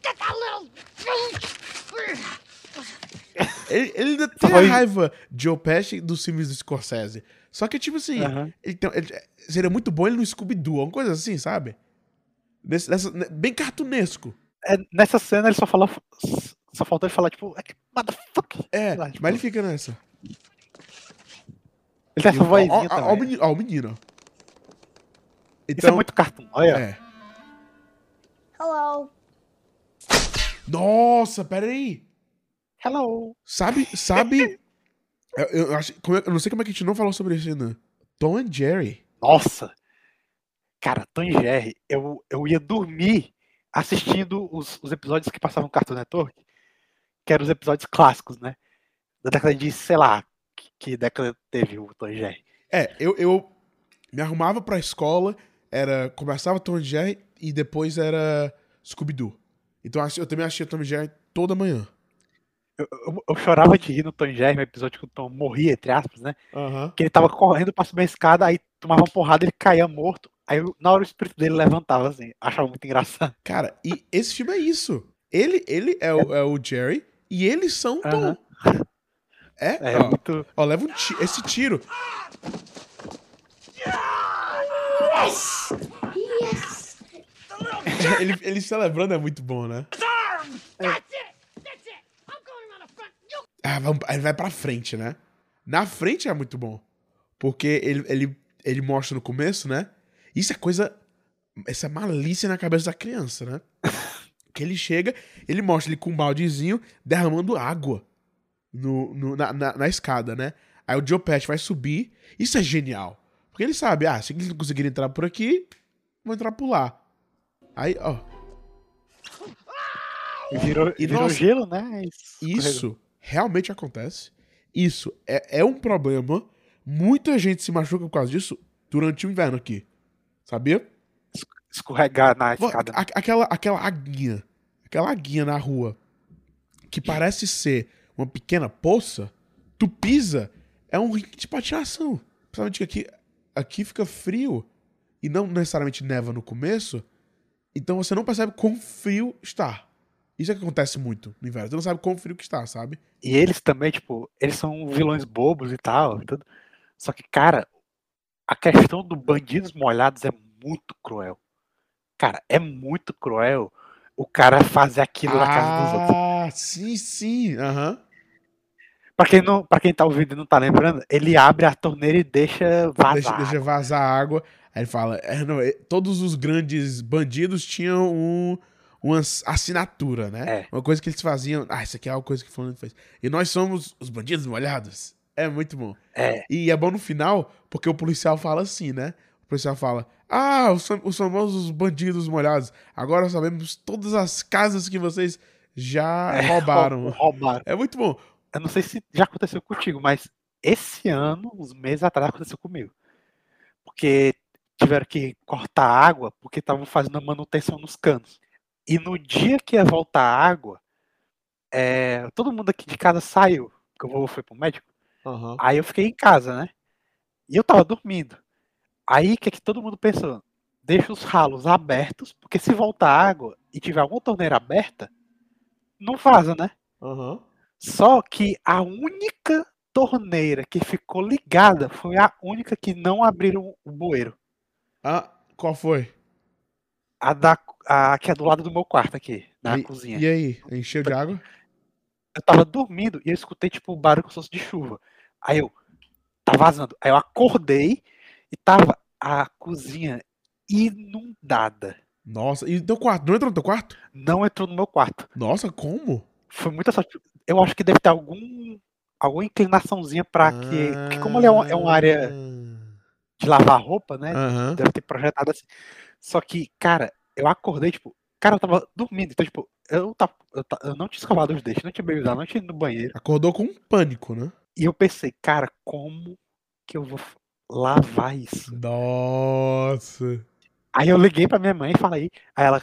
ele, ele ainda tem Foi- a raiva de Joe Pesci dos filmes do Scorsese. Só que, tipo assim, ele tem- ele- seria muito bom ele no Scooby-Doo, uma coisa assim, sabe? Nesse- nessa- bem cartunesco. É, nessa cena ele só fala. Só faltou ele falar, tipo, motherfucker. É, lá, tipo, mas ele fica nessa. Ele tem essa vozinha ó, ó, ó o menino. ó, o menino. Isso é Então, muito cartoon. Olha. é. Hello. Nossa, peraí. Hello. Sabe, sabe. eu, eu acho, como é- eu não sei como é que a gente não falou sobre isso ainda. Tom and Jerry. Nossa. Cara, Tom e Jerry, eu, eu ia dormir assistindo os, os episódios que passavam no Cartoon Network, que eram os episódios clássicos, né? Da década de, sei lá, que, que década teve o Tom Jerry. É, eu, eu me arrumava pra escola, era. Começava Tom Jerry e depois era Scooby-Doo. Então eu também assistia Tom Jerry toda manhã. Eu, eu- eu chorava de rir no Tom Jerry, no episódio que o Tom morria, entre aspas, né? Aham. Que ele tava correndo pra subir a escada, aí tomava uma porrada, ele caía morto. Aí na hora o espírito dele levantava, assim. Achava muito engraçado. Cara, e esse filme é isso. Ele, ele é, o, é o Jerry e eles são o Tom. Aham. É? É ó, muito. ó, leva um ti- esse tiro. Yes. ele, ele celebrando é muito bom, né? Ah, vamos, aí vai pra frente, né? Na frente é muito bom. Porque ele, ele, ele mostra no começo, né? Isso é coisa. Essa malícia na cabeça da criança, né? Que ele chega, ele mostra ele com um baldezinho derramando água no, no- na, na, na escada, né? Aí o Joe Pesci vai subir. Isso é genial. Porque ele sabe, ah, se eles não conseguirem entrar por aqui, vão entrar por lá. Aí, ó, Virou, E virou nossa, gelo, né? Isso realmente acontece. Isso é, é um problema. Muita gente se machuca por causa disso durante o inverno aqui. Sabia? Escorregar na escada. aquela, aquela aguinha. Aquela aguinha na rua. Que parece ser uma pequena poça. Tu pisa. É um ringue de patinação. Principalmente que aqui, aqui fica frio. E não necessariamente neva no começo. Então você não percebe quão frio está. Isso é que acontece muito no inverno. Você não sabe quão frio que está, sabe? E eles também, tipo, eles são vilões bobos e tal. tudo. Só que, cara, a questão do bandidos molhados é muito cruel. Cara, é muito cruel o cara fazer aquilo na casa dos outros. Ah, sim, sim. Aham. Pra quem, não, pra quem tá ouvindo e não tá lembrando, ele abre a torneira e deixa vazar. Deixa, deixa vazar a água. Aí ele fala: é, não, é, todos os grandes bandidos tinham um, uma assinatura, né? É. Uma coisa que eles faziam. Ah, isso aqui é uma coisa que fulano fez. E nós somos os bandidos molhados. É muito bom. É, E é bom no final, porque o policial fala assim, né? O policial fala: Ah, os, fam- os famosos bandidos molhados. Agora sabemos todas as casas que vocês já é, roubaram. rou- roubaram. É muito bom. Eu não sei se já aconteceu contigo, mas esse ano, uns meses atrás, aconteceu comigo. Porque tiveram que cortar a água porque estavam fazendo a manutenção nos canos. E no dia que ia voltar a água, é, todo mundo aqui de casa saiu, porque o vovô foi pro médico. Aham. Aí eu fiquei em casa, né? E eu tava dormindo. Aí que, que todo mundo pensou? Deixa os ralos abertos, porque se voltar água e tiver alguma torneira aberta, não vaza, né? Aham. Só que a única torneira que ficou ligada foi a única que não abriram o bueiro. Ah, qual foi? A, da, a que é do lado do meu quarto aqui, na E- cozinha. E aí? Encheu de água? eu tava dormindo e eu escutei, tipo, o barulho como se fosse de chuva. Aí eu, tá vazando. Aí eu acordei e tava a cozinha inundada. Nossa, e teu quarto? Não entrou no teu quarto? Não entrou no meu quarto. Nossa, como? Foi muita sorte. Eu acho que deve ter algum, alguma inclinaçãozinha pra que. Porque como ele é uma, é uma área de lavar roupa, né? Deve ter projetado assim. Só que, cara, eu acordei, tipo, cara, eu tava dormindo. Então, tipo, eu, tava, eu, ta- eu não tinha escovado os dentes, não tinha bebido não tinha ido no banheiro. Acordou com um pânico, né? E eu pensei, cara, como que eu vou lavar isso? Nossa. Aí eu liguei pra minha mãe e falei, aí ela,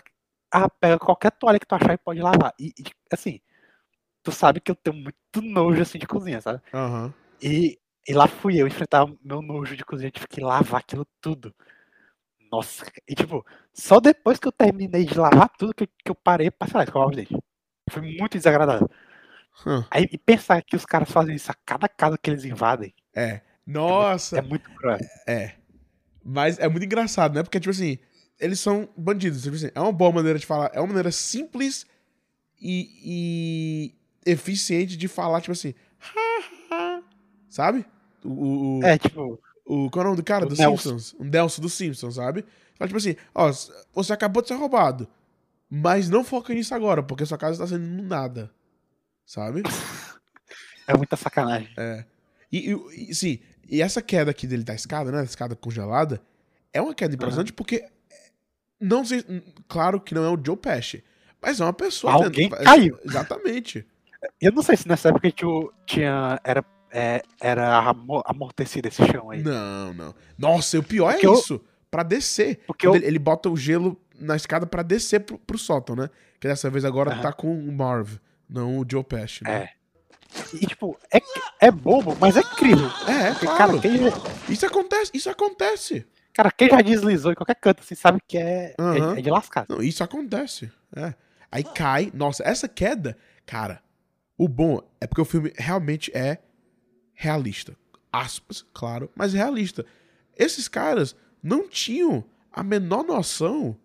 ah, pega qualquer toalha que tu achar e pode lavar. E, e, assim, tu sabe que eu tenho muito nojo assim de cozinha, sabe? Aham. E, e lá fui eu enfrentar meu nojo de cozinha, tive que lavar aquilo tudo. Nossa, e tipo, só depois que eu terminei de lavar tudo que, eu- que eu parei pra, sei lá, escovar os dentes. Foi muito desagradável. Hum. Aí, e pensar que os caras fazem isso a cada casa que eles invadem É. Nossa. é muito cruel. É. Mas é muito engraçado, né? Porque, tipo assim, eles são bandidos. Tipo assim, é uma boa maneira de falar. É uma maneira simples e, e eficiente de falar, tipo assim. Sabe? O, o, É, tipo, o, qual é o nome do cara? Do Nelson. Simpsons. O Nelson do Simpsons, sabe? Fala, tipo assim, ó, você acabou de ser roubado. Mas não foca nisso agora, porque sua casa tá sendo inundada. Sabe? é muita sacanagem. É. E, e, e, sim, e essa queda aqui dele da escada, né? Da escada congelada, é uma queda impressionante porque. Não sei. Claro que não é o Joe Pesci. Mas é uma pessoa. Alguém caiu. Exatamente. Eu não sei se nessa época tio, tinha. Era, é, era amo- amortecido esse chão aí. Não, não. Nossa, e o pior Porque é eu- isso. Pra descer. Porque eu- ele, ele bota o gelo na escada pra descer pro, pro sótão, né? Que dessa vez agora Aham. tá com o Marv, não o Joe Pesci. Né? É. E tipo, é, é bobo, mas é incrível. É, é, Porque, claro. cara, quem, Isso acontece, isso acontece. cara, quem já deslizou em qualquer canto, assim, sabe que é, é- Aham. é, de lascar. Não, isso acontece. É. Aí cai. Nossa, essa queda, cara, o bom é porque o filme realmente é realista. Aspas, claro, mas realista. Esses caras não tinham a menor noção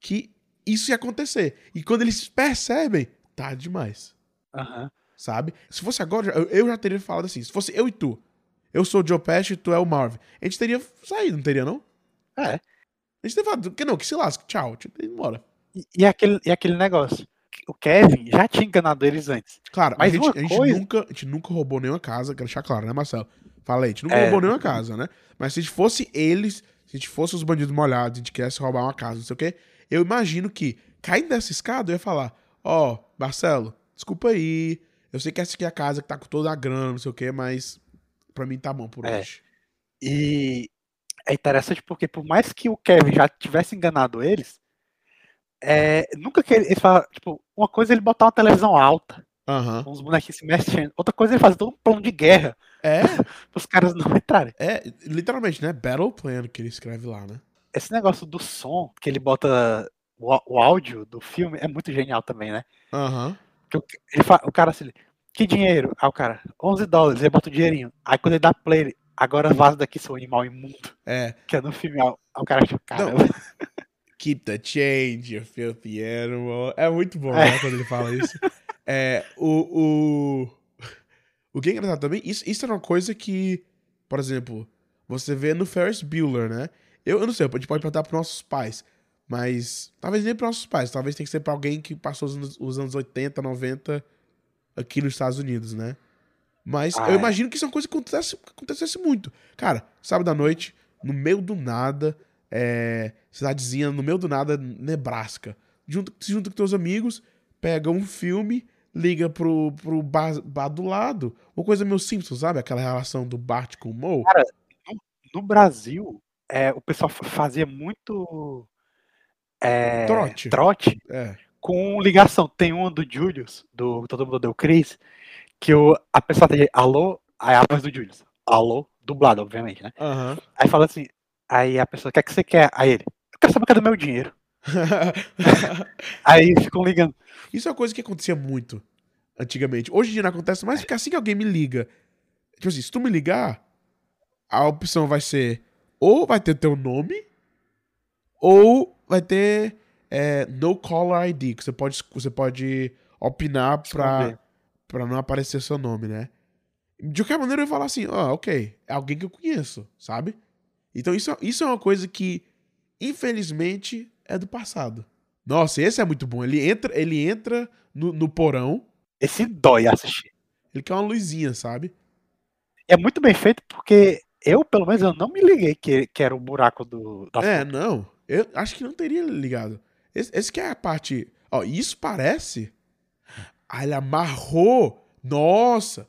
que isso ia acontecer. E quando eles percebem, tá demais. Aham. Sabe? Se fosse agora, eu, já teria falado assim. Se fosse eu e tu. Eu sou o Joe Pesci e tu é o Marv. A gente teria saído, não teria, não? É. A gente teria falado, que não, que se lasque, tchau, tinha ido embora. E, e aquele, e aquele negócio. O Kevin já tinha enganado eles antes. Claro, Mas a, gente, a, gente coisa- nunca, a gente nunca roubou nenhuma casa, quero deixar claro, né, Marcelo? Falei, a gente nunca É. roubou nenhuma casa, né? Mas se fosse eles, se a gente fosse os bandidos molhados, a gente quisesse roubar uma casa, não sei o quê, eu imagino que, caindo dessa escada, eu ia falar, ó, Marcelo, desculpa aí, eu sei que essa aqui é a casa que tá com toda a grana, não sei o quê, mas pra mim tá bom por É. hoje. E é interessante porque por mais que o Kevin já tivesse enganado eles, é, nunca que ele, ele fala, tipo, uma coisa é ele botar uma televisão alta, Aham. com os bonequinhos se mexendo, outra coisa é ele fazer todo um plano de guerra É, pros caras não entrarem. é, literalmente, né? Battle Plan que ele escreve lá, né? Esse negócio do som, que ele bota o, o áudio do filme, é muito genial também, né? Aham. Que o, ele fa- o cara assim, que dinheiro? Aí o cara, 11 dólares, ele bota o dinheirinho. Aí quando ele dá play, ele, agora vaza daqui, seu animal imundo. É. Que é no filme, aí o cara acha, caramba. Keep the change, you filthy animal. É muito bom, É. né, quando ele fala isso. É, o, o, o que é engraçado também, isso, isso era uma coisa que, por exemplo, você vê no Ferris Bueller, né? Eu, eu não sei, a gente pode perguntar pros nossos pais, mas talvez nem pros nossos pais, talvez tenha que ser pra alguém que passou os anos, os anos 80, 90 aqui nos Estados Unidos, né? Mas Ah, eu é. imagino que isso é uma coisa que acontece, que acontecesse muito. Cara, sábado à noite, no meio do nada, é, cidadezinha no meio do nada, Nebraska. Junto, se junta com teus amigos, pega um filme, liga pro, pro bar, bar do lado. Uma coisa meio Simpsons, sabe? Aquela relação do Bart com o Moe. No Brasil, é, o pessoal fa- fazia muito é, Trote. trote É. com ligação. Tem um do Julius, do Todo Mundo Deu Cris, que o, a pessoa tem alô, aí a voz do Julius. Alô, dublado, obviamente, né? Aham. Aí fala assim, aí a pessoa, o que é que você quer? Aí ele, eu quero saber cadê meu dinheiro. Aí ficam ligando. Isso é uma coisa que acontecia muito antigamente. Hoje em dia não acontece mais, porque assim que alguém me liga. Tipo assim, se tu me ligar, a opção vai ser ou vai ter teu nome, ou vai ter é, no caller ID, que você pode, você pode opinar pra, Esconder. Pra não aparecer seu nome, né? De qualquer maneira, eu ia falar assim, ó, ok, é alguém que eu conheço, sabe? Então isso, isso é uma coisa que, infelizmente, é do passado. Nossa, esse é muito bom. Ele entra, ele entra no, no porão, Esse dói assistir. ele quer uma luzinha, sabe? É muito bem feito porque eu, pelo menos, eu não me liguei que, que era o buraco do, É, não. Eu acho que não teria ligado. Esse, esse que é a parte. Ó, isso parece. Ah, ele amarrou. Nossa!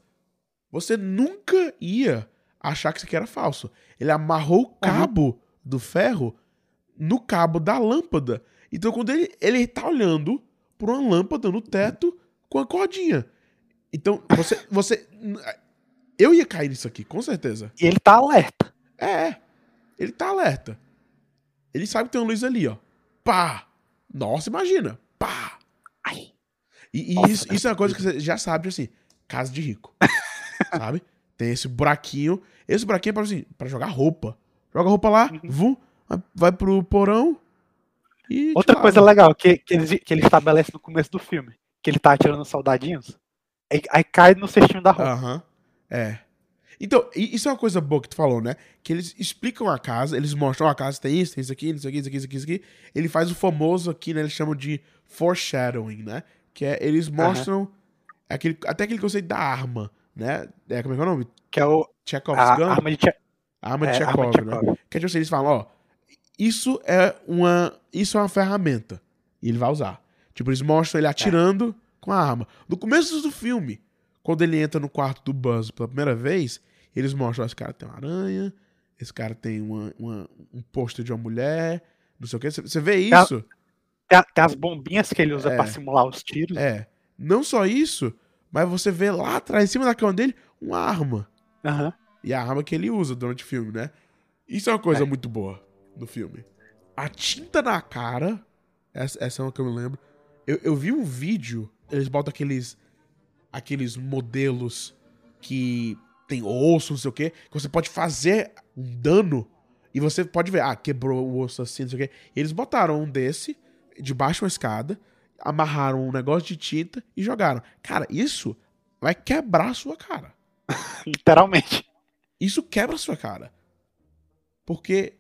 Você nunca ia achar que isso aqui era falso. Ele amarrou o cabo do ferro no cabo da lâmpada. Então, quando ele, ele tá olhando por uma lâmpada no teto com a cordinha. Então, você. você eu ia cair nisso aqui, com certeza. E ele tá alerta. É, ele tá alerta. Ele sabe que tem uma luz ali, ó. Pá! Nossa, imagina. Pá! Ai. E, e Nossa, isso, isso é uma coisa que você já sabe, assim, casa de rico. sabe? Tem esse buraquinho. Esse buraquinho é pra, assim, pra jogar roupa. Joga roupa lá, vum, vai- pro porão e. Outra coisa legal que, que, ele, que ele estabelece no começo do filme, que ele tá atirando os soldadinhos, aí, aí cai no cestinho da roupa. Aham. É. Então, isso é uma coisa boa que tu falou, né? Que eles explicam a casa, eles mostram ó, a casa tem isso, tem isso aqui, isso aqui, isso aqui, isso aqui, isso aqui. Ele faz o famoso aqui, né? Eles chamam de foreshadowing, né? Que é, eles mostram aquele, até aquele conceito da arma, né? É, como é que é o nome? Que é o, Chekhov's a, gun? arma de Che- A arma de é, Chekhov, arma de né? Que é tipo assim, eles falam, ó, isso é uma, isso é uma ferramenta e ele vai usar. Tipo, eles mostram ele atirando com a arma. No começo do filme, quando ele entra no quarto do Buzz pela primeira vez, eles mostram, esse cara tem uma aranha, esse cara tem uma, uma- um pôster de uma mulher, não sei o que. Você vê isso? Tem, tem as bombinhas que ele usa É. pra simular os tiros. É. Não só isso, mas você vê lá atrás, em cima da cama dele, uma arma. Aham. E a arma que ele usa durante o filme, né? Isso é uma coisa É. muito boa no filme. A tinta na cara, essa, essa é uma que eu me lembro. Eu, eu vi um vídeo, eles botam aqueles aqueles modelos que tem osso, não sei o quê, que você pode fazer um dano e você pode ver, ah, quebrou o osso assim, não sei o quê. E eles botaram um desse debaixo de uma escada, amarraram um negócio de tinta e jogaram. Cara, isso vai quebrar a sua cara. Literalmente. Isso quebra a sua cara. Porque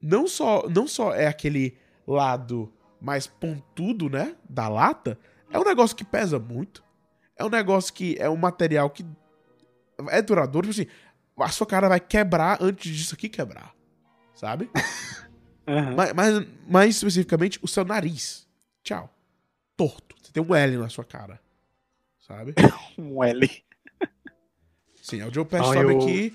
não só, não só é aquele lado mais pontudo, né, da lata, é um negócio que pesa muito. É um negócio que é um material que é duradouro, tipo assim, a sua cara vai quebrar antes disso aqui quebrar. Sabe? Aham. mas, mas, mais especificamente, o seu nariz. Tchau. Torto. Você tem um L na sua cara. Sabe? Um L. Sim, é o Joe Pesci sobe eu- aqui.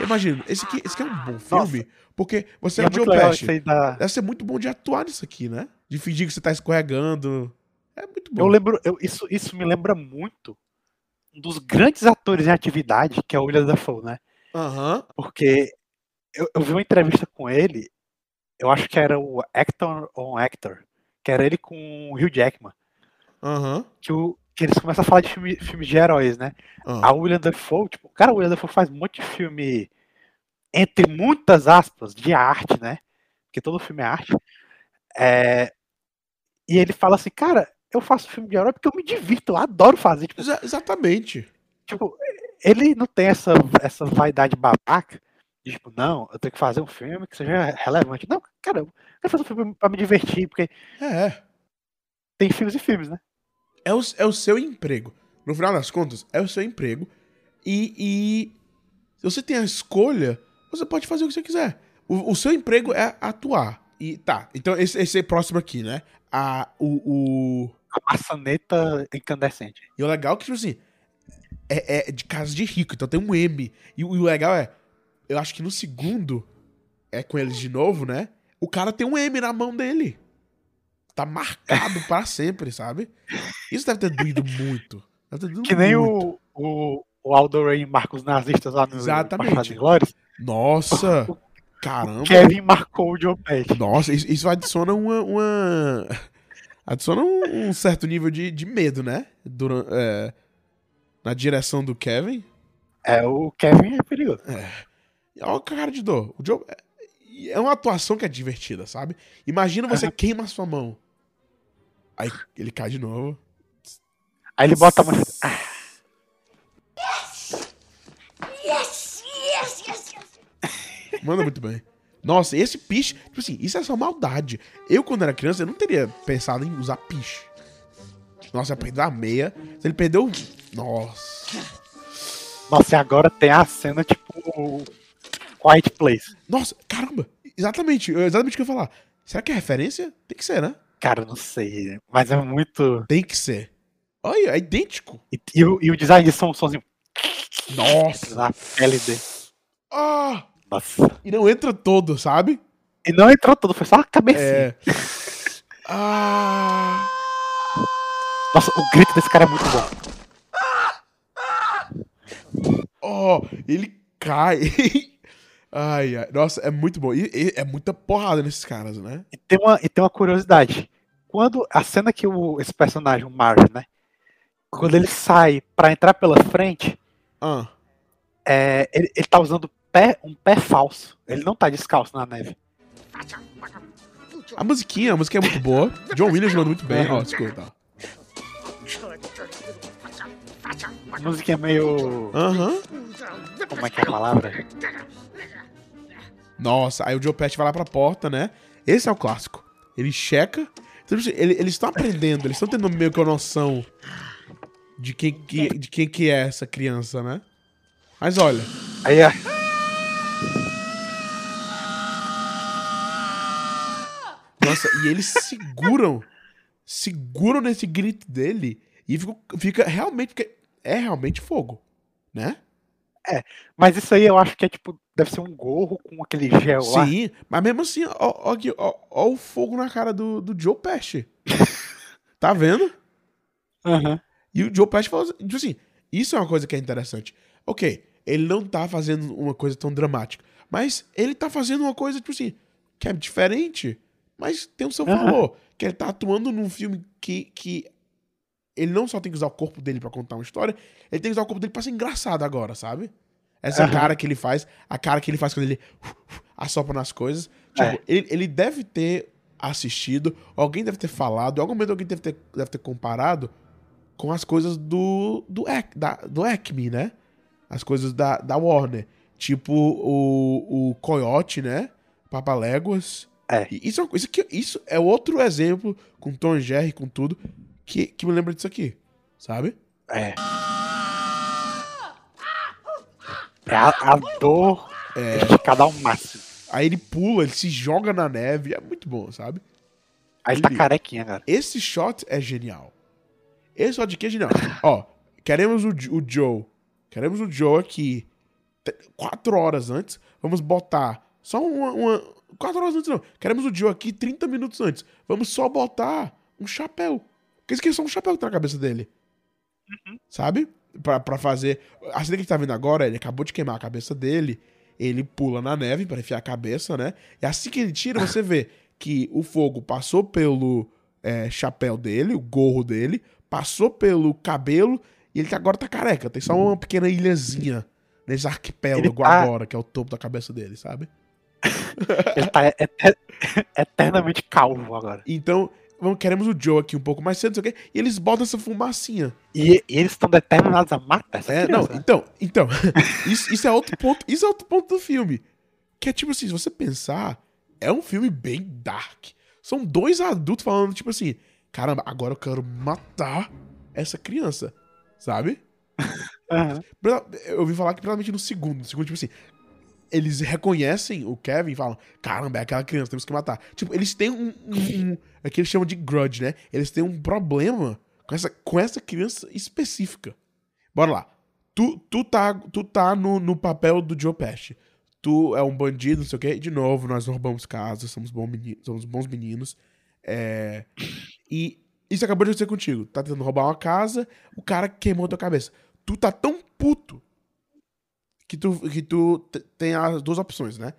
Imagina, esse aqui, esse aqui é um bom filme, porque você E é é o Joe Pesci. da... Deve ser muito bom de atuar nisso aqui, né? De fingir que você tá escorregando. É muito bom. Eu lembro, eu- isso, isso me lembra muito um dos grandes atores em atividade, que é o William Dafoe, né? Aham. Porque eu, eu vi uma entrevista com ele, eu acho que era o Actor on Actor, que era ele com o Hugh Jackman, Aham. que, o, que eles começam a falar de filme, filmes de heróis, né? ah. A William Dafoe, tipo, cara, o William Dafoe faz um monte de filme, entre muitas aspas, de arte, né? Porque todo filme é arte. É, e ele fala assim, cara, eu faço filme de herói porque eu me divirto, eu adoro fazer. Tipo, Exa- exatamente. tipo, ele não tem essa, essa vaidade babaca de, tipo, não, eu tenho que fazer um filme que seja relevante. Não, cara, eu quero fazer um filme pra me divertir, porque É. tem filmes e filmes, né? É o, é o seu emprego. No final das contas, é o seu emprego. E, e se você tem a escolha, você pode fazer o que você quiser. O, o seu emprego é atuar. E tá, então esse, esse próximo aqui, né? A, o, o, A maçaneta incandescente. E o legal é que, tipo assim, é, é de casa de rico, então tem um M. E, o- e o legal é, eu acho que no segundo, é com eles de novo, né? O cara tem um M na mão dele. Tá marcado pra sempre, sabe? Isso deve ter doído muito. Deve ter doído Que nem muito. o, o, o Aldo Ray marca os nazistas lá no Exatamente. Nossa! Caramba! Kevin marcou o Joe Pesci. Nossa, isso, isso adiciona uma. uma- Adiciona um, um certo nível de, de medo, né? Duran- é, na direção do Kevin. É, o Kevin é perigoso. Olha o cara de dor. O Joe. É é uma atuação que é divertida, sabe? Imagina você queima a sua mão. Aí ele cai de novo. Aí ele bota a mão. Ah, Yes, yes, yes, yes. Manda muito bem. Nossa, esse piche, tipo assim, isso é só maldade. Eu, quando era criança, eu não teria pensado em usar piche. Nossa, ia perder a meia. Se ele perdeu. Nossa. Nossa, e agora tem a cena tipo. Quiet Place. Nossa, caramba. Exatamente, exatamente o que eu ia falar. Será que é referência? Tem que ser, né? Cara, eu não sei. Mas é muito. Tem que ser. Olha, é idêntico. E, e o, e o design de som, somzinho Nossa. na pele dele. Ah, Nossa. e não entra todo, sabe? E não entrou tudo, foi só a cabecinha. É. Ah. Nossa, o grito desse cara é muito bom. Oh, ele cai. Ai, ai. Nossa, é muito bom. E, e é muita porrada nesses caras, né? E tem uma, e tem uma curiosidade. Quando a cena que o, esse personagem, o Marge, né? Quando ele sai pra entrar pela frente, Ah. é, ele, ele tá usando pé, um pé falso. Ele não tá descalço na neve. A musiquinha, a música é muito boa. John Williams jogando muito bem. Ó, escuta. ó. A música é meio. Aham. Como é que é a palavra? Nossa, aí o Joe Pesci vai lá pra porta, né? Esse é o clássico. Ele checa. Então, assim, ele- eles estão aprendendo, eles estão tendo meio que uma noção de quem, que, de quem que é essa criança, né? Mas olha, Aí é. Nossa, e eles seguram, seguram nesse grito dele e fica, fica realmente, é realmente fogo, né? Mas isso aí eu acho que é tipo. Deve ser um gorro com aquele gel lá. Sim, mas mesmo assim, ó, ó, ó, ó o fogo na cara do, do Joe Pesci. tá vendo? Aham. E o Joe Pesci falou assim, tipo assim, isso é uma coisa que é interessante. Ok, ele não tá fazendo uma coisa tão dramática, mas ele tá fazendo uma coisa, tipo assim, que é diferente, mas tem o seu valor. Que ele tá atuando num filme que, que ele não só tem que usar o corpo dele pra contar uma história, ele tem que usar o corpo dele pra ser engraçado agora, sabe? Essa cara que ele faz, a cara que ele faz quando ele assopra nas coisas. Tipo, É. ele, ele deve ter assistido, alguém deve ter falado, em algum momento alguém deve ter, deve ter comparado com as coisas do do, da, do Acme, né? As coisas da, da Warner. Tipo o, o Coyote, né? Papaléguas. É. E Isso é, coisa que, isso é outro exemplo, com Tom Jerry, com tudo, que, que me lembra disso aqui. Sabe? É. É a, a dor É. esticada ao máximo. Aí ele pula, ele se joga na neve. É muito bom, sabe? Aí ele tá carequinha, cara. Esse shot é genial. Esse shot aqui é genial. Ó, queremos o, o Joe. Queremos o Joe aqui. Quatro horas antes. Vamos botar só uma, uma- Quatro horas antes não. Queremos o Joe aqui 30 minutos antes. Vamos só botar um chapéu. Porque isso aqui é só um chapéu que tá na cabeça dele. Sabe? Pra, pra fazer. A cena que gente tá vendo agora, ele acabou de queimar a cabeça dele. Ele pula na neve pra enfiar a cabeça, né? E assim que ele tira, você vê que o fogo passou pelo é, chapéu dele, o gorro dele, passou pelo cabelo e ele agora tá careca. Tem só uma pequena ilhazinha nesse arquipélago Ele tá- agora, que é o topo da cabeça dele, sabe? Ele tá eter- eternamente calvo agora. Então, vamos, queremos o Joe aqui um pouco mais cedo, não sei o quê, e eles botam essa fumacinha. E, e eles estão determinados a matar essa É, não, criança. né? então, então, isso, isso é outro ponto, isso é outro ponto do filme. Que é tipo assim, se você pensar, é um filme bem dark. São dois adultos falando, tipo assim, caramba, agora eu quero matar essa criança, sabe? Aham. Eu ouvi falar que principalmente no segundo, no segundo, tipo assim, eles reconhecem o Kevin e falam, caramba, é aquela criança, temos que matar. Tipo, eles têm um, um, um é que eles chamam de grudge, né? Eles têm um problema com essa, com essa criança específica. Bora lá. Tu, tu tá, tu tá no, no papel do Joe Pesci. Tu é um bandido, não sei o quê. De novo, nós roubamos casas, somos, bom meni- somos bons meninos. É... E isso acabou de acontecer contigo. Tá tentando roubar uma casa, o cara queimou tua cabeça. Tu tá tão puto que tu, que tu te- tem as duas opções, né?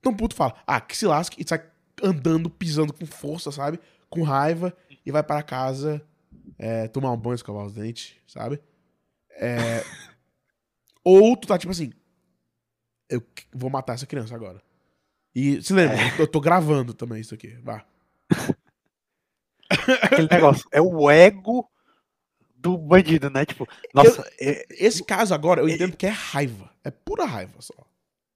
Tão puto fala, ah, que se lasque, e sai andando, pisando com força, sabe? Com raiva, e vai para casa é, tomar um banho, escovar os dentes, sabe? É, ou tu tá tipo assim, eu vou matar essa criança agora. E se lembra, tô- eu tô gravando também isso aqui, vá. Aquele negócio. É o ego do bandido, né? Tipo, nossa, é, Esse caso agora, eu entendo que é raiva. É pura raiva só.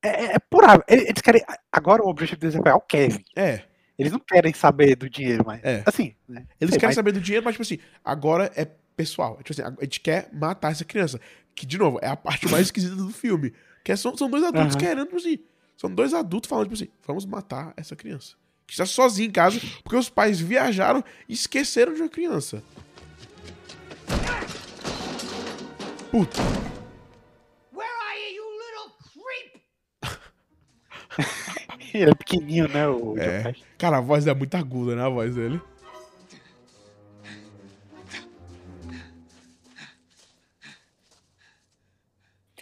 é, é pura. Eles querem. Agora o objetivo deles é pegar o Kevin. É. Eles não querem saber do dinheiro, mas. É. Assim, né? Eles Sei, querem mas- saber do dinheiro, mas, tipo assim, agora é pessoal. Tipo assim, a gente quer matar essa criança. Que, de novo, é a parte mais esquisita do filme. Que é- são, são dois adultos Aham. querendo, tipo assim. São dois adultos falando, tipo assim, vamos matar essa criança. Que está sozinho em casa, porque os pais viajaram e esqueceram de uma criança. Puta. Where are you, you little creep? Ele é pequenininho, né? O É. Cara, a voz é muito aguda, né? A voz dele.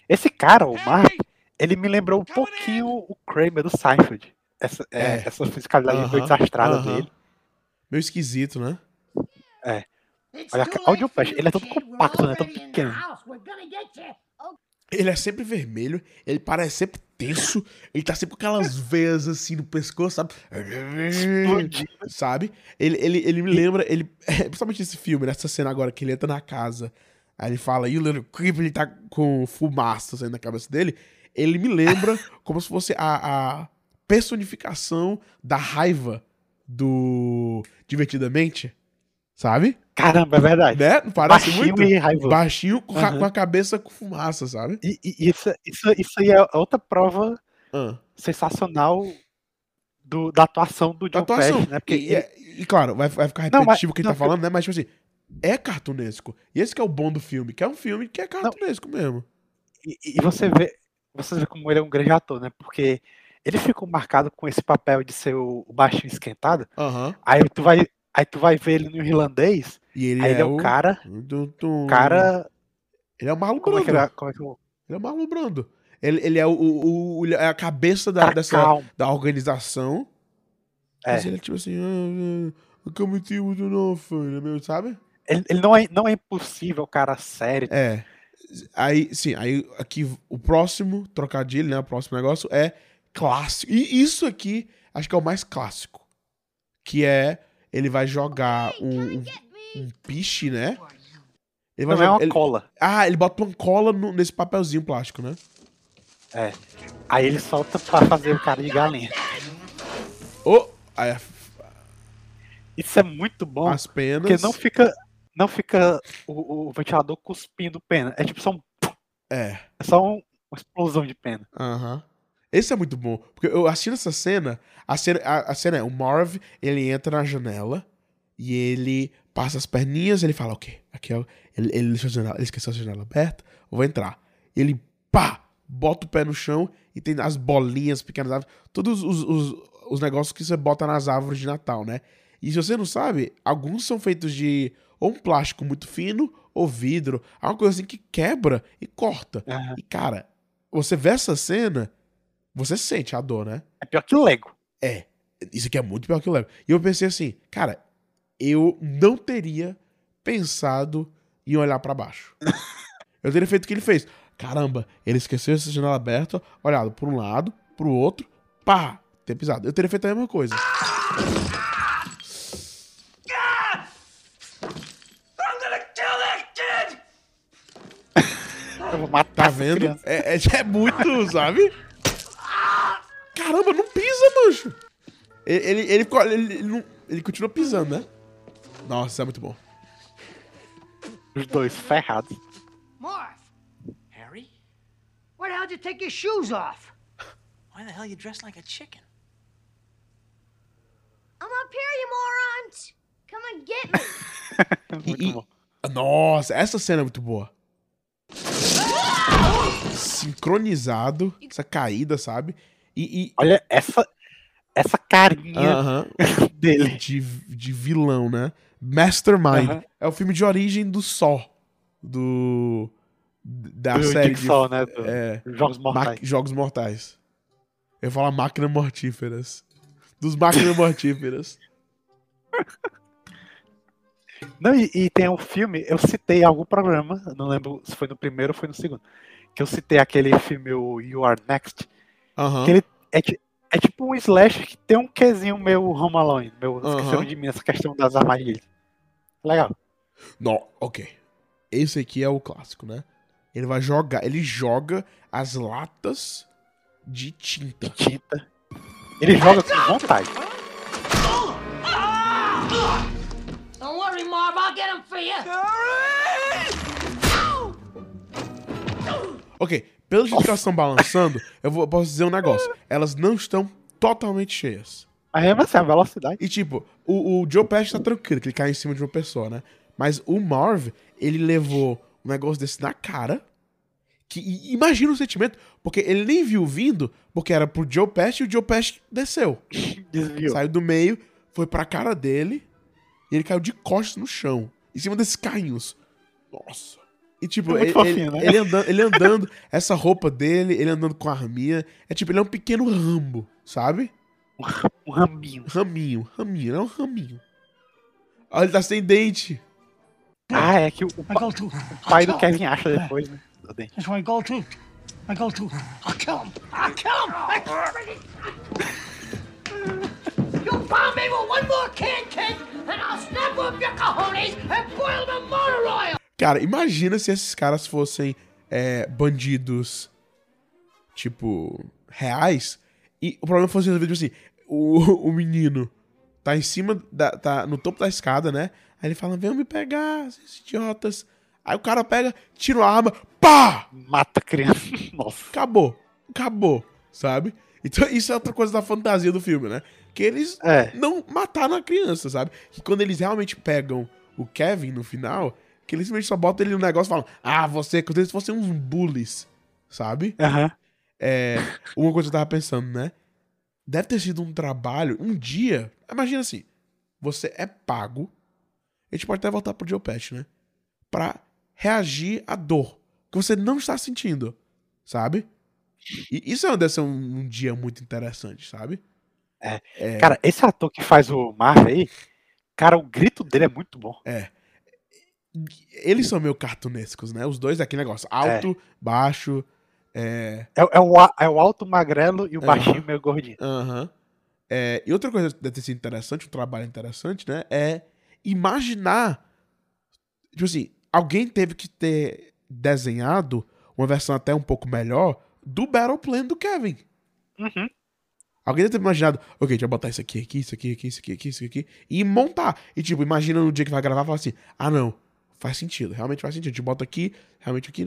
Esse cara, o Mark, ele me lembrou um pouquinho o Kramer do Seinfeld. Essa, é, É. essa fisicalidade Aham, meio desastrada aham. dele. Meio esquisito, né? It's Olha, o Pesci, you, ele é todo compacto, né? Todo in the pequeno. Ele é sempre vermelho, ele parece sempre tenso, ele tá sempre com aquelas veias assim no pescoço, sabe? Explodindo. Sabe? Ele, ele, ele me lembra, ele, principalmente nesse filme, nessa cena agora que ele entra na casa, aí ele fala, you little creep, ele tá com fumaça saindo da cabeça dele. Ele me lembra como se fosse a, a personificação da raiva do Divertidamente, sabe? Caramba, é verdade. Né? Não parece Baixinho muito? e raivoso. Baixinho com, com a cabeça com fumaça, sabe? E, e isso, isso, isso aí é outra prova Ah. sensacional do, da atuação do Joe atuação. Né? Porque e, é- e, claro, vai, vai ficar Não, repetitivo o que ele tá não, falando, né? Mas, tipo assim, é cartunesco. E esse que é o bom do filme, que é um filme que é cartunesco mesmo. E, e você vê, você vê como ele é um grande ator, né? Porque ele ficou marcado com esse papel de ser o, baixinho esquentado. Aham. Aí tu vai, aí tu vai ver ele no irlandês. E ele aí é, ele é o cara, Tum, tum. cara, Ele é o Marlon como é que Brando. ele, como é que eu, Ele é o Marlon Brando. Ele, ele é o, o, o- é a cabeça da, cara dessa, calmo. da organização. É. Mas ele é tipo assim, ah, ah, como muito não, filho, meu, sabe? Ele, ele não é, não é impossível, o cara sério. É. Aí, sim, aí aqui o próximo trocadilho, né? O próximo negócio é clássico. E isso aqui, acho que é o mais clássico. Que é ele vai jogar um, um, um piche, né? Ele vai Não é jogar- uma ele- cola. Ah, ele bota uma cola no- nesse papelzinho plástico, né? É. Aí ele solta pra fazer o cara de galinha. Oh, aí a- Isso é muito bom, as penas. porque não fica, não fica o, o ventilador cuspindo pena. É tipo só, um, É. é só um- uma explosão de pena. Aham. Esse é muito bom. Porque eu assistindo essa cena, a cena, a, a cena é o Marv, ele entra na janela e ele passa as perninhas ele fala, ok, aqui é o. Ele, ele, deixou a janela, ele esqueceu a janela aberta, eu vou entrar. Ele, pá, bota o pé no chão e tem as bolinhas, pequenas árvores, todos os, os, os negócios que você bota nas árvores de Natal, né? E se você não sabe, alguns são feitos de ou um plástico muito fino ou vidro, alguma coisa assim que quebra e corta. Aham. E cara, você vê essa cena, você sente a dor, né? É pior que o Lego. É. Isso aqui é muito pior que o Lego. E eu pensei assim, cara, eu não teria pensado em olhar pra baixo. eu teria feito o que ele fez. Caramba, ele esqueceu essa janela aberta, olhado por um lado, pro outro, pá, ter pisado. Eu teria feito a mesma coisa. Eu vou matar Tá vendo? É, é, é muito, sabe? Caramba, não pisa, mancho. Ele, ele, ele, ele, ele não- ele continua pisando, né? Nossa, é muito bom. Os dois ferrados. Marv, Harry? why the hell did you take your shoes off? Why the hell you dressed like a chicken? I'm up here, you morons! Come and get me! Muito e- bom. Nossa, essa cena é muito boa. Sincronizado, essa caída, sabe? E. e- Olha essa, essa carinha aham, dele. de, de vilão, né? Mastermind. Aham. É o filme de origem do Só. Do. Da do série de. Jigsaw, né? do- É. Jogos Mortais. Jogos Mortais. Eu ia falar máquinas mortíferas. Dos máquinas mortíferas. Não, e, e tem um filme, eu citei algum programa, não lembro se foi no primeiro ou foi no segundo, que eu citei aquele filme o You Are Next, Aham. que ele é, é tipo um slash que tem um quezinho meio Home Alone, meu, Aham. esqueceram de mim essa questão das armadilhas. Legal. Não, ok. esse aqui é o clássico, né? Ele vai jogar, ele joga as latas de tinta. Tinta. Ele joga com vontade. Don't worry, Marv. I'll get him for you. Ok, pelo jeito que elas estão balançando, eu, vou, eu posso dizer um negócio. Elas não estão totalmente cheias. Mas mesmo assim, a velocidade. E tipo, o, o Joe Pesci tá tranquilo, que ele cai em cima de uma pessoa, né? Mas o Marv, ele levou um negócio desse na cara. Que e imagina o sentimento, porque ele nem viu vindo, porque era pro Joe Pesci e o Joe Pesci desceu. Desviou. Saiu do meio, foi pra cara dele e ele caiu de costas no chão, em cima desses carrinhos. Nossa. E tipo, É ele, fofinho, ele, né? ele andando, ele andando, essa roupa dele, ele andando com a arminha, é tipo, ele é um pequeno rambo, sabe? Um. Raminho, raminho, ele é um raminho. Olha, ele tá sem dente. Ah, é que o, o pa- o pai do Kevin acha depois, né? do dente. I go to. I go to. Kill him. I'll kill him. You bomb me with one more can, kid, and I'll snap up your cojones and boil them motor oil. Cara, imagina se esses caras fossem é, bandidos, tipo, reais, e o problema fosse resolvido tipo assim, o, o menino tá em cima, da, tá no topo da escada, né? Aí ele fala, venham me pegar, esses idiotas. Aí o cara pega, tira a arma, pá! Mata a criança. Nossa. Acabou. Acabou, sabe? Então isso é outra coisa da fantasia do filme, né? Que eles É. não mataram a criança, sabe? Que quando eles realmente pegam o Kevin no final, que eles simplesmente só botam ele no negócio e falam, ah, você, como se fossem uns bullies, sabe? Aham. É, uma coisa que eu tava pensando, né? Deve ter sido um trabalho, um dia. Imagina assim: você é pago. A gente pode até voltar pro Joe Pesci, né? Pra reagir à dor que você não está sentindo, sabe? E isso deve ser um, um dia muito interessante, sabe? É. Cara, esse ator que faz o Marv aí, cara, o grito dele é muito bom. Eles são meio cartunescos, né? Os dois aqui negócio: alto, baixo. É. É, é o, é o alto magrelo e o Aham. baixinho meio gordinho. Aham. É, e outra coisa que deve ter sido interessante, um trabalho interessante, né? É imaginar. Tipo assim, alguém teve que ter desenhado uma versão até um pouco melhor do Battle Plan do Kevin. Uhum. Alguém deve ter imaginado, ok, deixa eu botar isso aqui, aqui, isso aqui, aqui, isso aqui, aqui, isso aqui, e montar. E tipo, imagina no dia que vai gravar e fala assim: ah, não, faz sentido, realmente faz sentido. Gente bota aqui, realmente aqui,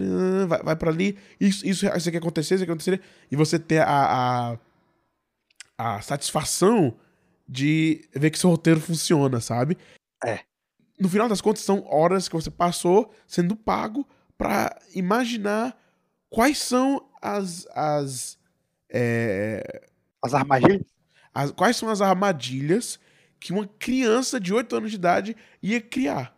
vai, vai pra ali, isso, isso, isso aqui acontecer, isso aqui acontecer, e você ter a, a, a satisfação de ver que seu roteiro funciona, sabe? É. No final das contas, são horas que você passou sendo pago pra imaginar quais são as. as é, As armadilhas. as- quais são as armadilhas que uma criança de 8 anos de idade ia criar.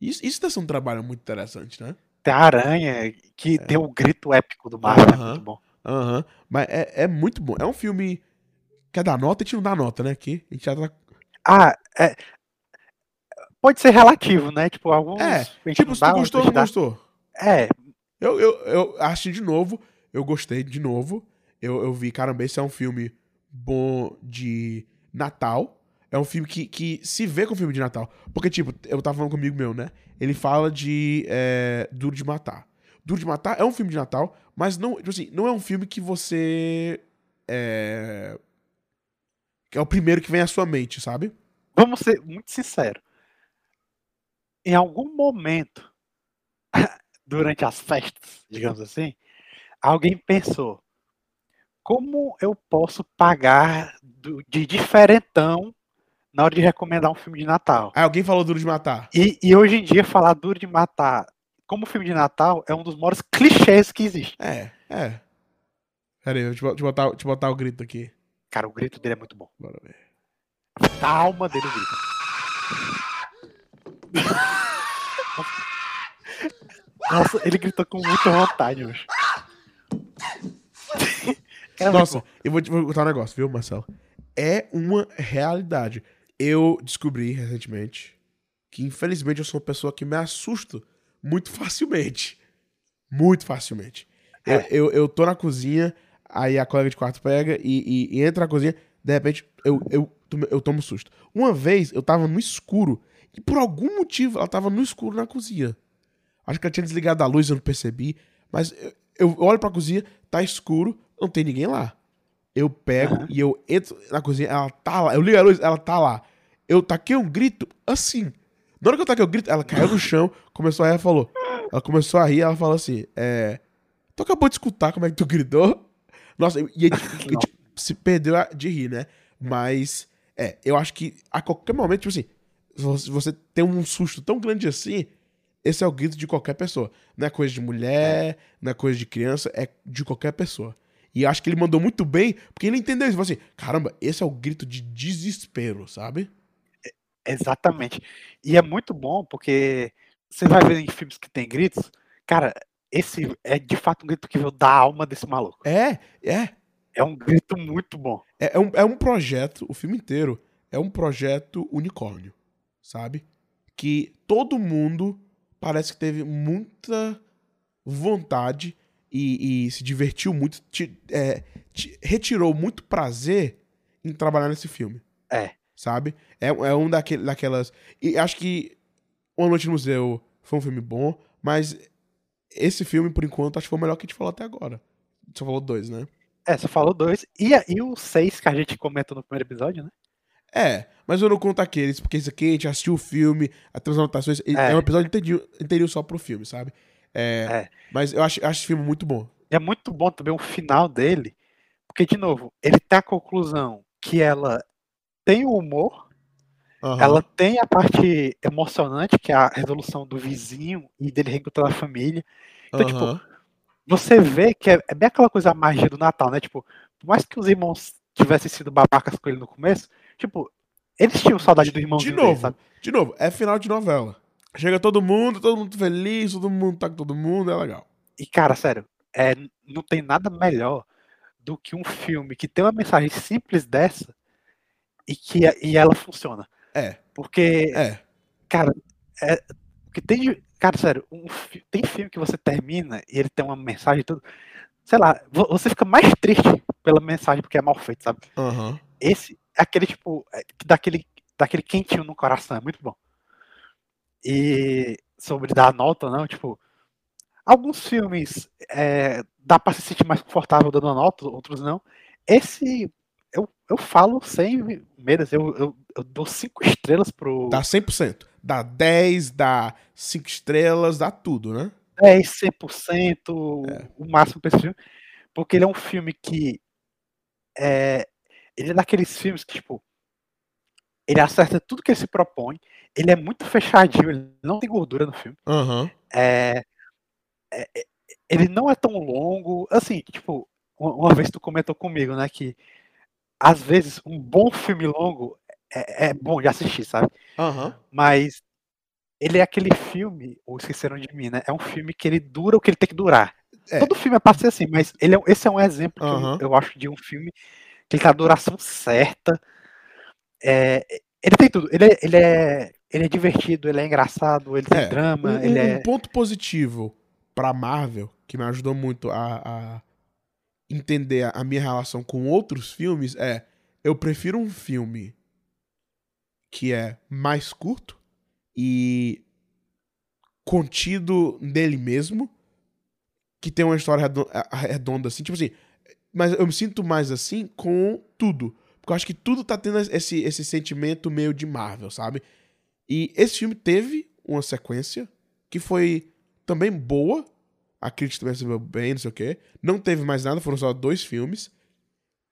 Isso, isso deve ser um trabalho muito interessante, né? Tem a aranha que tem o grito épico do Marvel, é Aham. muito bom. Aham. Mas é, é muito bom. É um filme. Quer dar nota? A gente não dá nota, né? Aqui. A gente já tá. Ah, é. Pode ser relativo, né? Tipo, alguns. É, Tipo, se tu gostou ou não dá. gostou? É, Eu, eu, eu assisti de novo. Eu gostei de novo. Eu, eu vi, caramba, esse é um filme bom de Natal. É um filme que, que se vê com filme de Natal. Porque, tipo, eu tava falando comigo meu, né? Ele fala de é, Duro de Matar. Duro de Matar é um filme de Natal, mas não, tipo assim, não é um filme que você. É. Que é o primeiro que vem à sua mente, sabe? vamos ser muito sinceros. Em algum momento, durante as festas, digamos assim, alguém pensou: como eu posso pagar do- de diferentão na hora de recomendar um filme de Natal? Aí alguém falou Duro de Matar. E, e hoje em dia, falar Duro de Matar como filme de Natal é um dos maiores clichês que existe. É, é. Pera aí, eu te botar, deixa eu botar o grito aqui. Cara, o grito dele é muito bom. Bora ver. A alma dele grita. Nossa, ele gritou com muita vontade hoje. Nossa, eu vou te vou contar um negócio, viu, Marcelo? É uma realidade. Eu descobri recentemente que, infelizmente, eu sou uma pessoa que me assusto muito facilmente. Muito facilmente. Eu, É. eu, eu tô na cozinha, aí a colega de quarto pega e, e- e entra na cozinha, de repente eu, eu, tomo- eu tomo susto. Uma vez eu tava no escuro e por algum motivo ela tava no escuro na cozinha. Acho que ela tinha desligado a luz, eu não percebi. Mas eu, eu olho pra cozinha, tá escuro, não tem ninguém lá. Eu pego Aham. e eu entro na cozinha, ela tá lá. Eu ligo a luz, ela tá lá. Eu taquei um grito assim. Na hora que eu taquei o grito, ela caiu no chão, começou a rir, ela falou. Ela começou a rir, ela falou assim: É. Tu acabou de escutar como é que tu gritou? Nossa, e a gente, a gente se perdeu de rir, né? Mas, é, eu acho que a qualquer momento, tipo assim, se você tem um susto tão grande assim, esse é o grito de qualquer pessoa. Não é coisa de mulher, não é coisa de criança, é de qualquer pessoa. E eu acho que ele mandou muito bem, porque ele entendeu isso. Ele falou assim, caramba, esse é o grito de desespero, sabe? Exatamente. E é muito bom porque você vai ver em filmes que tem gritos, cara, esse é de fato um grito que veio da alma desse maluco. É, é. É um grito muito bom. É, é um, é um projeto, o filme inteiro é um projeto unicórnio, sabe? Que todo mundo parece que teve muita vontade e, e se divertiu muito, ti- é, ti- retirou muito prazer em trabalhar nesse filme. É. Sabe? É, é um daquele, daquelas. E acho que Uma Noite no Museu foi um filme bom, mas esse filme, por enquanto, acho que foi o melhor que a gente falou até agora. Só falou dois, né? É, você falou dois. E, e o seis que a gente comentou no primeiro episódio, né? É, mas eu não conto aqueles, porque esse aqui a gente assistiu o filme, até as anotações. É, É. um episódio inteirinho, inteirinho só pro filme, sabe? É, É. Mas eu acho, acho esse filme muito bom. E é muito bom também o final dele, porque, de novo, ele tem a conclusão que ela tem o humor, Aham. ela tem a parte emocionante, que é a resolução do vizinho e dele reencontrando a família. Então, tipo, Aham. você vê que é, é bem aquela coisa a magia do Natal, né? Tipo, por mais que os irmãos tivessem sido babacas com ele no começo, tipo, eles tinham saudade do irmãozinho De dele, novo, sabe? de novo, é final de novela. Chega todo mundo, todo mundo feliz, todo mundo tá com todo mundo, é legal. E, cara, sério, é, não tem nada melhor do que um filme que tem uma mensagem simples dessa e que e ela funciona. É, Porque, é. cara, é, o que tem de. Cara, sério, um tem filme que você termina e ele tem uma mensagem e tudo. Sei lá, vo- você fica mais triste pela mensagem porque é mal feito, sabe? Aham. Esse é aquele tipo, é, que dá aquele, dá aquele quentinho no coração, é muito bom. E sobre dar nota, não, tipo, alguns filmes é, dá pra se sentir mais confortável dando nota, outros não. Esse, eu, eu falo sem medo, eu, eu, eu dou cinco estrelas pro Dá 100%. Dá 10, dá 5 estrelas, dá tudo, né? 10, 100%, o máximo pra esse filme, porque ele é um filme que é, ele é daqueles filmes que, tipo, ele acerta tudo que ele se propõe, ele é muito fechadinho, ele não tem gordura no filme, Aham. é, é, é, ele não é tão longo, assim, tipo, uma, uma vez tu comentou comigo, né, que às vezes um bom filme longo é, é bom de assistir, sabe? Aham. Mas ele é aquele filme, ou Esqueceram de Mim, né? É um filme que ele dura o que ele tem que durar. É. Todo filme é pra ser assim, mas ele é, esse é um exemplo que eu- eu, acho de um filme que ele tem a duração certa. É, ele tem tudo. Ele é, ele, é, ele é divertido, ele é engraçado, ele tem É, drama, Um, ele um é. ponto positivo pra Marvel, que me ajudou muito a, a entender a, minha relação com outros filmes, é eu prefiro um filme que é mais curto e contido nele mesmo, que tem uma história redonda assim, tipo assim, mas eu me sinto mais assim com tudo. Porque eu acho que tudo tá tendo esse, esse sentimento meio de Marvel, sabe? E esse filme teve uma sequência que foi também boa. A crítica também recebeu bem, não sei o quê. Não teve mais nada, foram só dois filmes.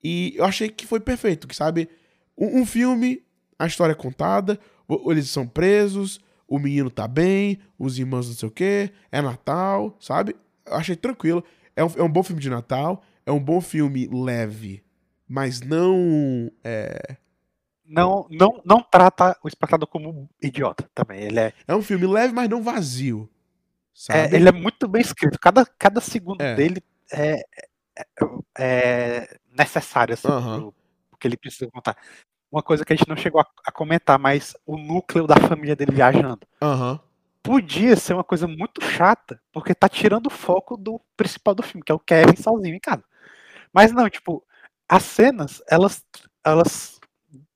E eu achei que foi perfeito, que sabe? Um, um filme, a história é contada, eles são presos, o menino tá bem, os irmãos não sei o quê, é Natal, sabe? Eu achei tranquilo. É um, é um bom filme de Natal, é um bom filme leve, mas não. É, Não, não, não trata o espectador como um idiota também. Ele é, é um filme leve, mas não vazio. É, ele é muito bem escrito. Cada, cada segundo É. dele é, é, é necessário, assim, Aham. pro, pro que ele precisa contar. Uma coisa que a gente não chegou a, a comentar, mas o núcleo da família dele viajando. Aham. Podia ser uma coisa muito chata, porque tá tirando o foco do principal do filme, que é o Kevin sozinho em casa. Mas não, tipo, as cenas, elas, elas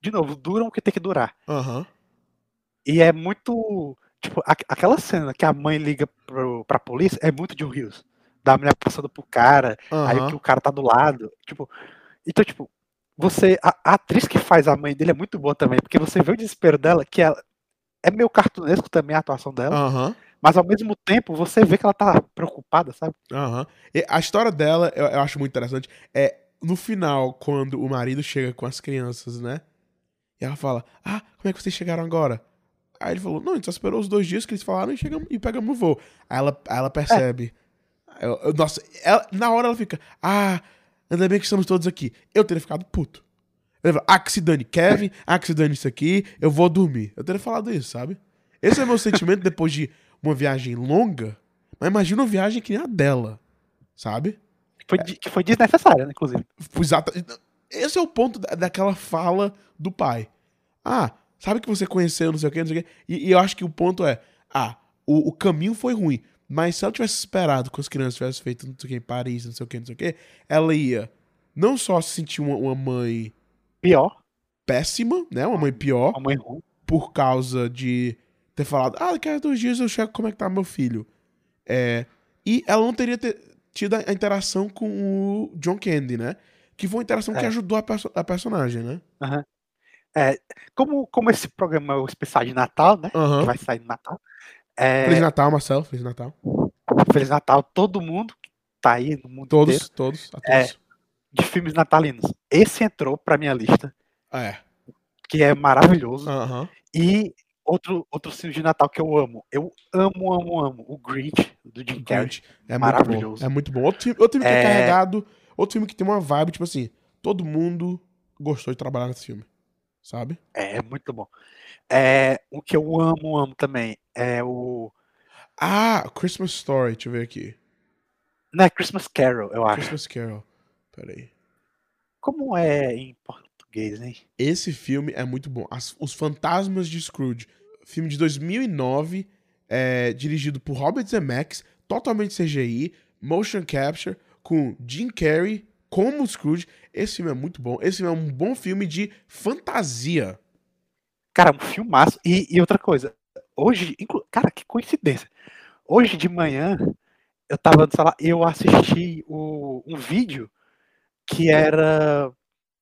de novo, duram o que tem que durar. Aham. E é muito Tipo, a- aquela cena que a mãe liga pro, pra polícia é muito de Hughes. Da mulher passando pro cara, aí Aham. que o cara tá do lado. Tipo, então, tipo, você. A, a atriz que faz a mãe dele é muito boa também, porque você vê o desespero dela, que ela. É meio cartunesco também a atuação dela, Aham. mas ao mesmo tempo você vê que ela tá preocupada, sabe? E A história dela, eu, eu acho muito interessante. É no final, quando o marido chega com as crianças, né? E ela fala: Ah, como é que vocês chegaram agora? Aí ele falou: Não, a gente só esperou os dois dias que eles falaram e, chegamos, e pegamos o voo. Aí ela, aí ela percebe. Eu- eu- nossa, ela- na hora ela fica: Ah, ainda bem que estamos todos aqui. Eu teria ficado puto. Eu teria falado, ah, que se dane Kevin, ah, que se dane isso aqui, eu vou dormir. Eu teria falado isso, sabe? Esse é o meu sentimento depois de uma viagem longa. Mas imagina uma viagem que nem a dela, sabe? Foi, que foi desnecessária, né, inclusive. Exato. Esse é o ponto da- daquela fala do pai. Ah, sabe que você conheceu, não sei o que, não sei o que. E, e eu acho que o ponto é: ah, o, o caminho foi ruim. Mas se ela tivesse esperado que as crianças tivessem feito não sei o que em Paris, não sei o que, não sei o que, ela ia não só se sentir uma, uma mãe Pior, péssima, né? Uma mãe pior, a mãe ruim. por causa de ter falado, ah, daqui a dois dias eu chego como é que tá meu filho. É, e ela não teria ter- tido a interação com o John Candy, né? Que foi uma interação que É. ajudou a, perso- a personagem, né? Como, como esse programa é o especial de Natal, né? Aham. Que vai sair no Natal. É, Feliz Natal, Marcelo. Feliz Natal. Feliz Natal, todo mundo que tá aí no mundo Todos, inteiro todos, a É. todos. de filmes natalinos. Esse entrou pra minha lista, É. que é maravilhoso. Aham. E outro, outro filme de Natal que eu amo. Eu amo, amo, amo. O Grinch, do Jim Carrey. É muito. Maravilhoso. É muito bom. Outro filme, outro filme que é É. carregado, outro filme que tem uma vibe, tipo assim, todo mundo gostou de trabalhar nesse filme. Sabe? É, é muito bom. É, o que eu amo, amo também é o. Ah, Christmas Story, deixa eu ver aqui. Não é Christmas Carol, eu acho. Christmas Carol. Peraí. Como é em português, hein? Esse filme é muito bom. As- Os Fantasmas de Scrooge. Filme de 2009, é, dirigido por Robert Zemeckis, totalmente CGI, motion capture, com Jim Carrey como Scrooge. Esse filme é muito bom. Esse filme é um bom filme de fantasia. Cara, um filmaço. E, e outra coisa, hoje, inclu- cara, que coincidência. Hoje de manhã, eu tava no celular, eu assisti o- um vídeo que era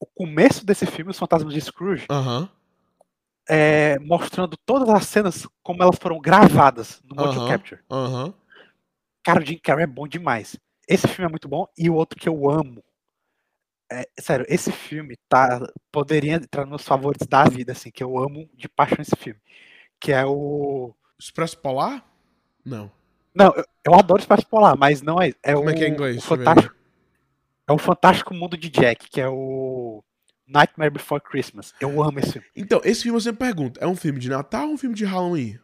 o começo desse filme, Os Fantasmas de Scrooge, Aham. é, mostrando todas as cenas como elas foram gravadas no Motion. Capture. Aham. Cara, o Jim Carrey é bom demais. Esse filme é muito bom. E o outro que eu amo. É, sério, esse filme tá. Poderia entrar nos favoritos da vida, assim, que eu amo de paixão esse filme. Que é o. Expresso Polar? Não. Não, eu, eu adoro Espaço Polar, mas não é. é Como o, é que é em inglês? o Fantástico, é o Fantástico Mundo de Jack, que é o Nightmare Before Christmas. Eu amo esse filme. Então, esse filme eu sempre pergunto: é um filme de Natal ou um filme de Halloween?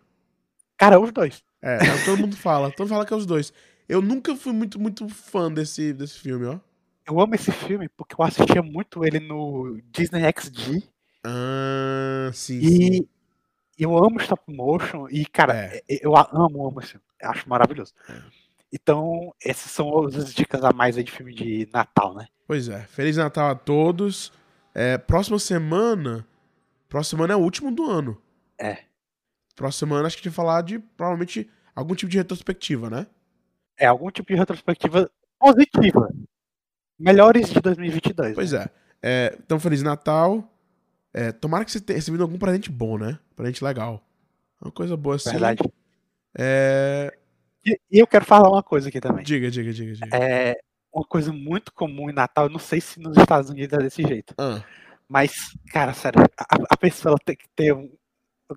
Cara, os dois. É, é, todo mundo fala. Todo mundo fala que é os dois. Eu nunca fui muito, muito fã desse, desse filme, ó. Eu amo esse filme porque eu assistia muito ele no Disney XD. Ah, sim, sim. E eu amo stop motion. E, cara, É. eu amo, amo esse acho maravilhoso. Então, essas são as dicas a mais aí de filme de Natal, né? Pois é. Feliz Natal a todos. É, próxima semana. Próxima semana é o último do ano. É. Próxima semana acho que a gente vai falar de provavelmente algum tipo de retrospectiva, né? É algum tipo de retrospectiva positiva. Melhores de 2022. Pois né? é. é então, Feliz Natal. É, tomara que você tenha recebido algum presente bom, né? Presente legal. Uma coisa boa assim. Verdade. É... E, e eu quero falar uma coisa aqui também. Diga, diga, diga, diga. É uma coisa muito comum em Natal, eu não sei se nos Estados Unidos é desse jeito. Ah, Mas, cara, sério, a, a pessoa tem que ter um.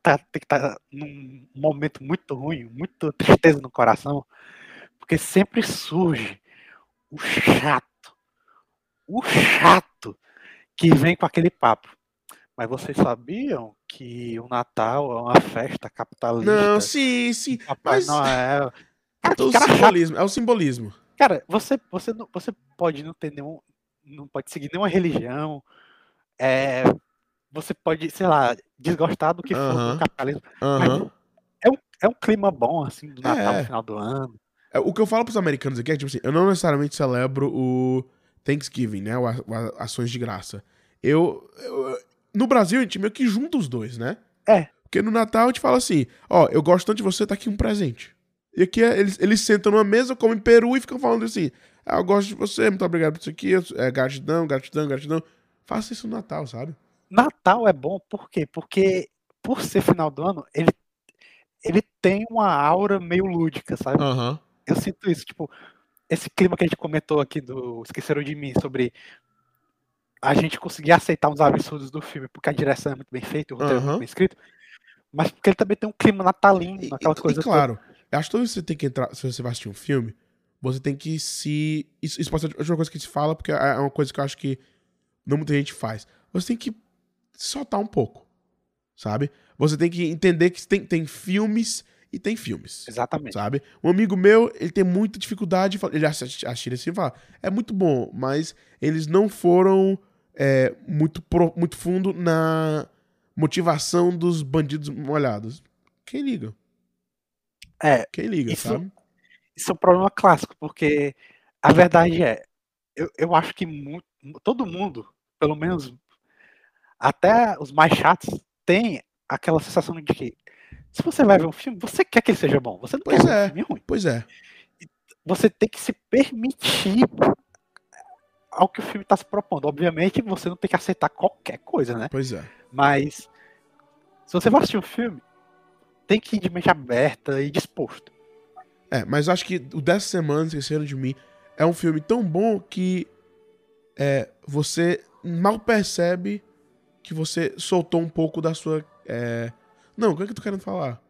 Tá, tem que estar num momento muito ruim, muita tristeza no coração, porque sempre surge o chato, o chato que vem com aquele papo. Mas vocês sabiam que o Natal é uma festa capitalista? não, sim, sim. Papai Mas Noel. Cara, é o que cara chato. simbolismo. É o simbolismo. Cara, você, você, não, você pode não ter nenhum. Não pode seguir nenhuma religião. É, você pode, sei lá, desgostar do que for Aham. do capitalismo. Aham. É um clima bom, assim, do Natal É. no final do ano. É, O que eu falo pros americanos aqui é que, tipo assim, eu não necessariamente celebro o Thanksgiving, né? O, a- o ações de graça. Eu, eu- No Brasil, a gente meio que junta os dois, né? É. Porque no Natal a gente fala assim: ó, eu gosto tanto de você, tá aqui um presente. E aqui é- eles, eles sentam numa mesa, comem peru e ficam falando assim: ah, eu gosto de você, muito obrigado por isso aqui, é, gratidão, gratidão, gratidão. Faça isso no Natal, sabe? Natal é bom por quê? Porque, por ser final do ano, ele, ele tem uma aura meio lúdica, sabe? Aham. Eu sinto isso, tipo, esse clima que a gente comentou aqui do Esqueceram de Mim, sobre a gente conseguir aceitar uns absurdos do filme, porque a direção é muito bem feita, o roteiro é Aham. muito bem escrito, mas porque ele também tem um clima natalino, aquela coisa e claro, eu acho que você tem que entrar, se você vai assistir um filme, você tem que se. Isso, isso pode ser uma coisa que se fala, porque é uma coisa que eu acho que não muita gente faz. Você tem que soltar um pouco, sabe? Você tem que entender que tem, tem filmes e tem filmes. Exatamente. Sabe? Um amigo meu, ele tem muita dificuldade. Ele assiste, assim e fala: é muito bom, mas eles não foram é, muito, pro- muito fundo na motivação dos bandidos molhados. Quem liga? É, Quem liga, Isso- sabe? isso é um problema clássico, porque a verdade é, eu, eu acho que mu- todo mundo, pelo menos até os mais chatos, tem aquela sensação de que se você vai ver um filme, você quer que ele seja bom, você não Pois quer é. um filme ruim. Pois é. Você tem que se permitir ao que o filme está se propondo. Obviamente, você não tem que aceitar qualquer coisa, né? Pois é. Mas se você vai assistir um filme, tem que ir de mente aberta e disposto. É, mas eu acho que o Dez Semanas Esqueceram de Mim é um filme tão bom que é, você mal percebe que você soltou um pouco da sua. é, Não, o que é que eu tô querendo falar?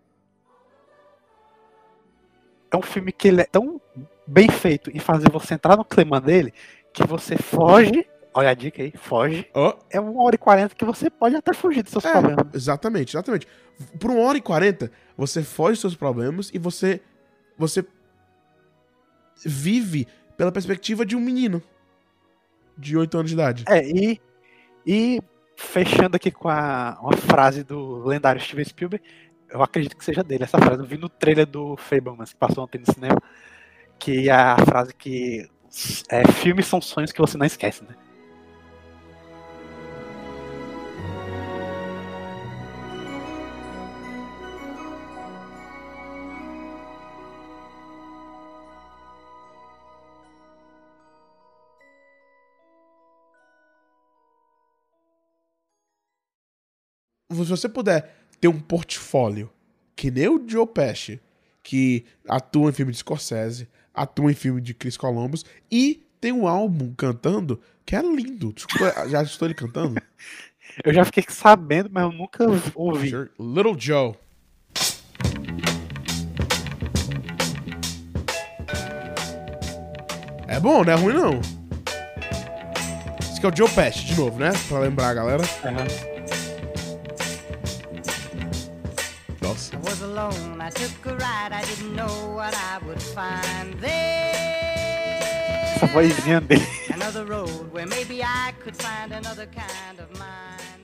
é um filme que ele é tão bem feito em fazer você entrar no clima dele que você foge. Olha a dica aí, foge. Ó, É uma hora e quarenta que você pode até fugir dos seus É, problemas. exatamente, exatamente. Por uma hora e quarenta, você foge dos seus problemas e você. Você vive pela perspectiva de um menino de 8 anos de idade. É, e, e fechando aqui com a, uma frase do lendário Steven Spielberg, eu acredito que seja dele essa frase. Eu vi no trailer do Fablemans, que passou ontem no cinema, que é a frase que é, filmes são sonhos que você não esquece, né? Se você puder ter um portfólio que nem o Joe Pesci, que atua em filme de Scorsese, atua em filme de Chris Columbus e tem um álbum cantando que é lindo. Desculpa, já estou ele cantando? Eu já fiquei sabendo, mas eu nunca ouvi. Little Joe. É bom, não é ruim não. Esse aqui é o Joe Pesci, de novo, né? Pra lembrar a galera. Aham. I was alone, I took a ride, I didn't know what I would find there. Essa vozinha dele. Another road where maybe I could find another kind of mind.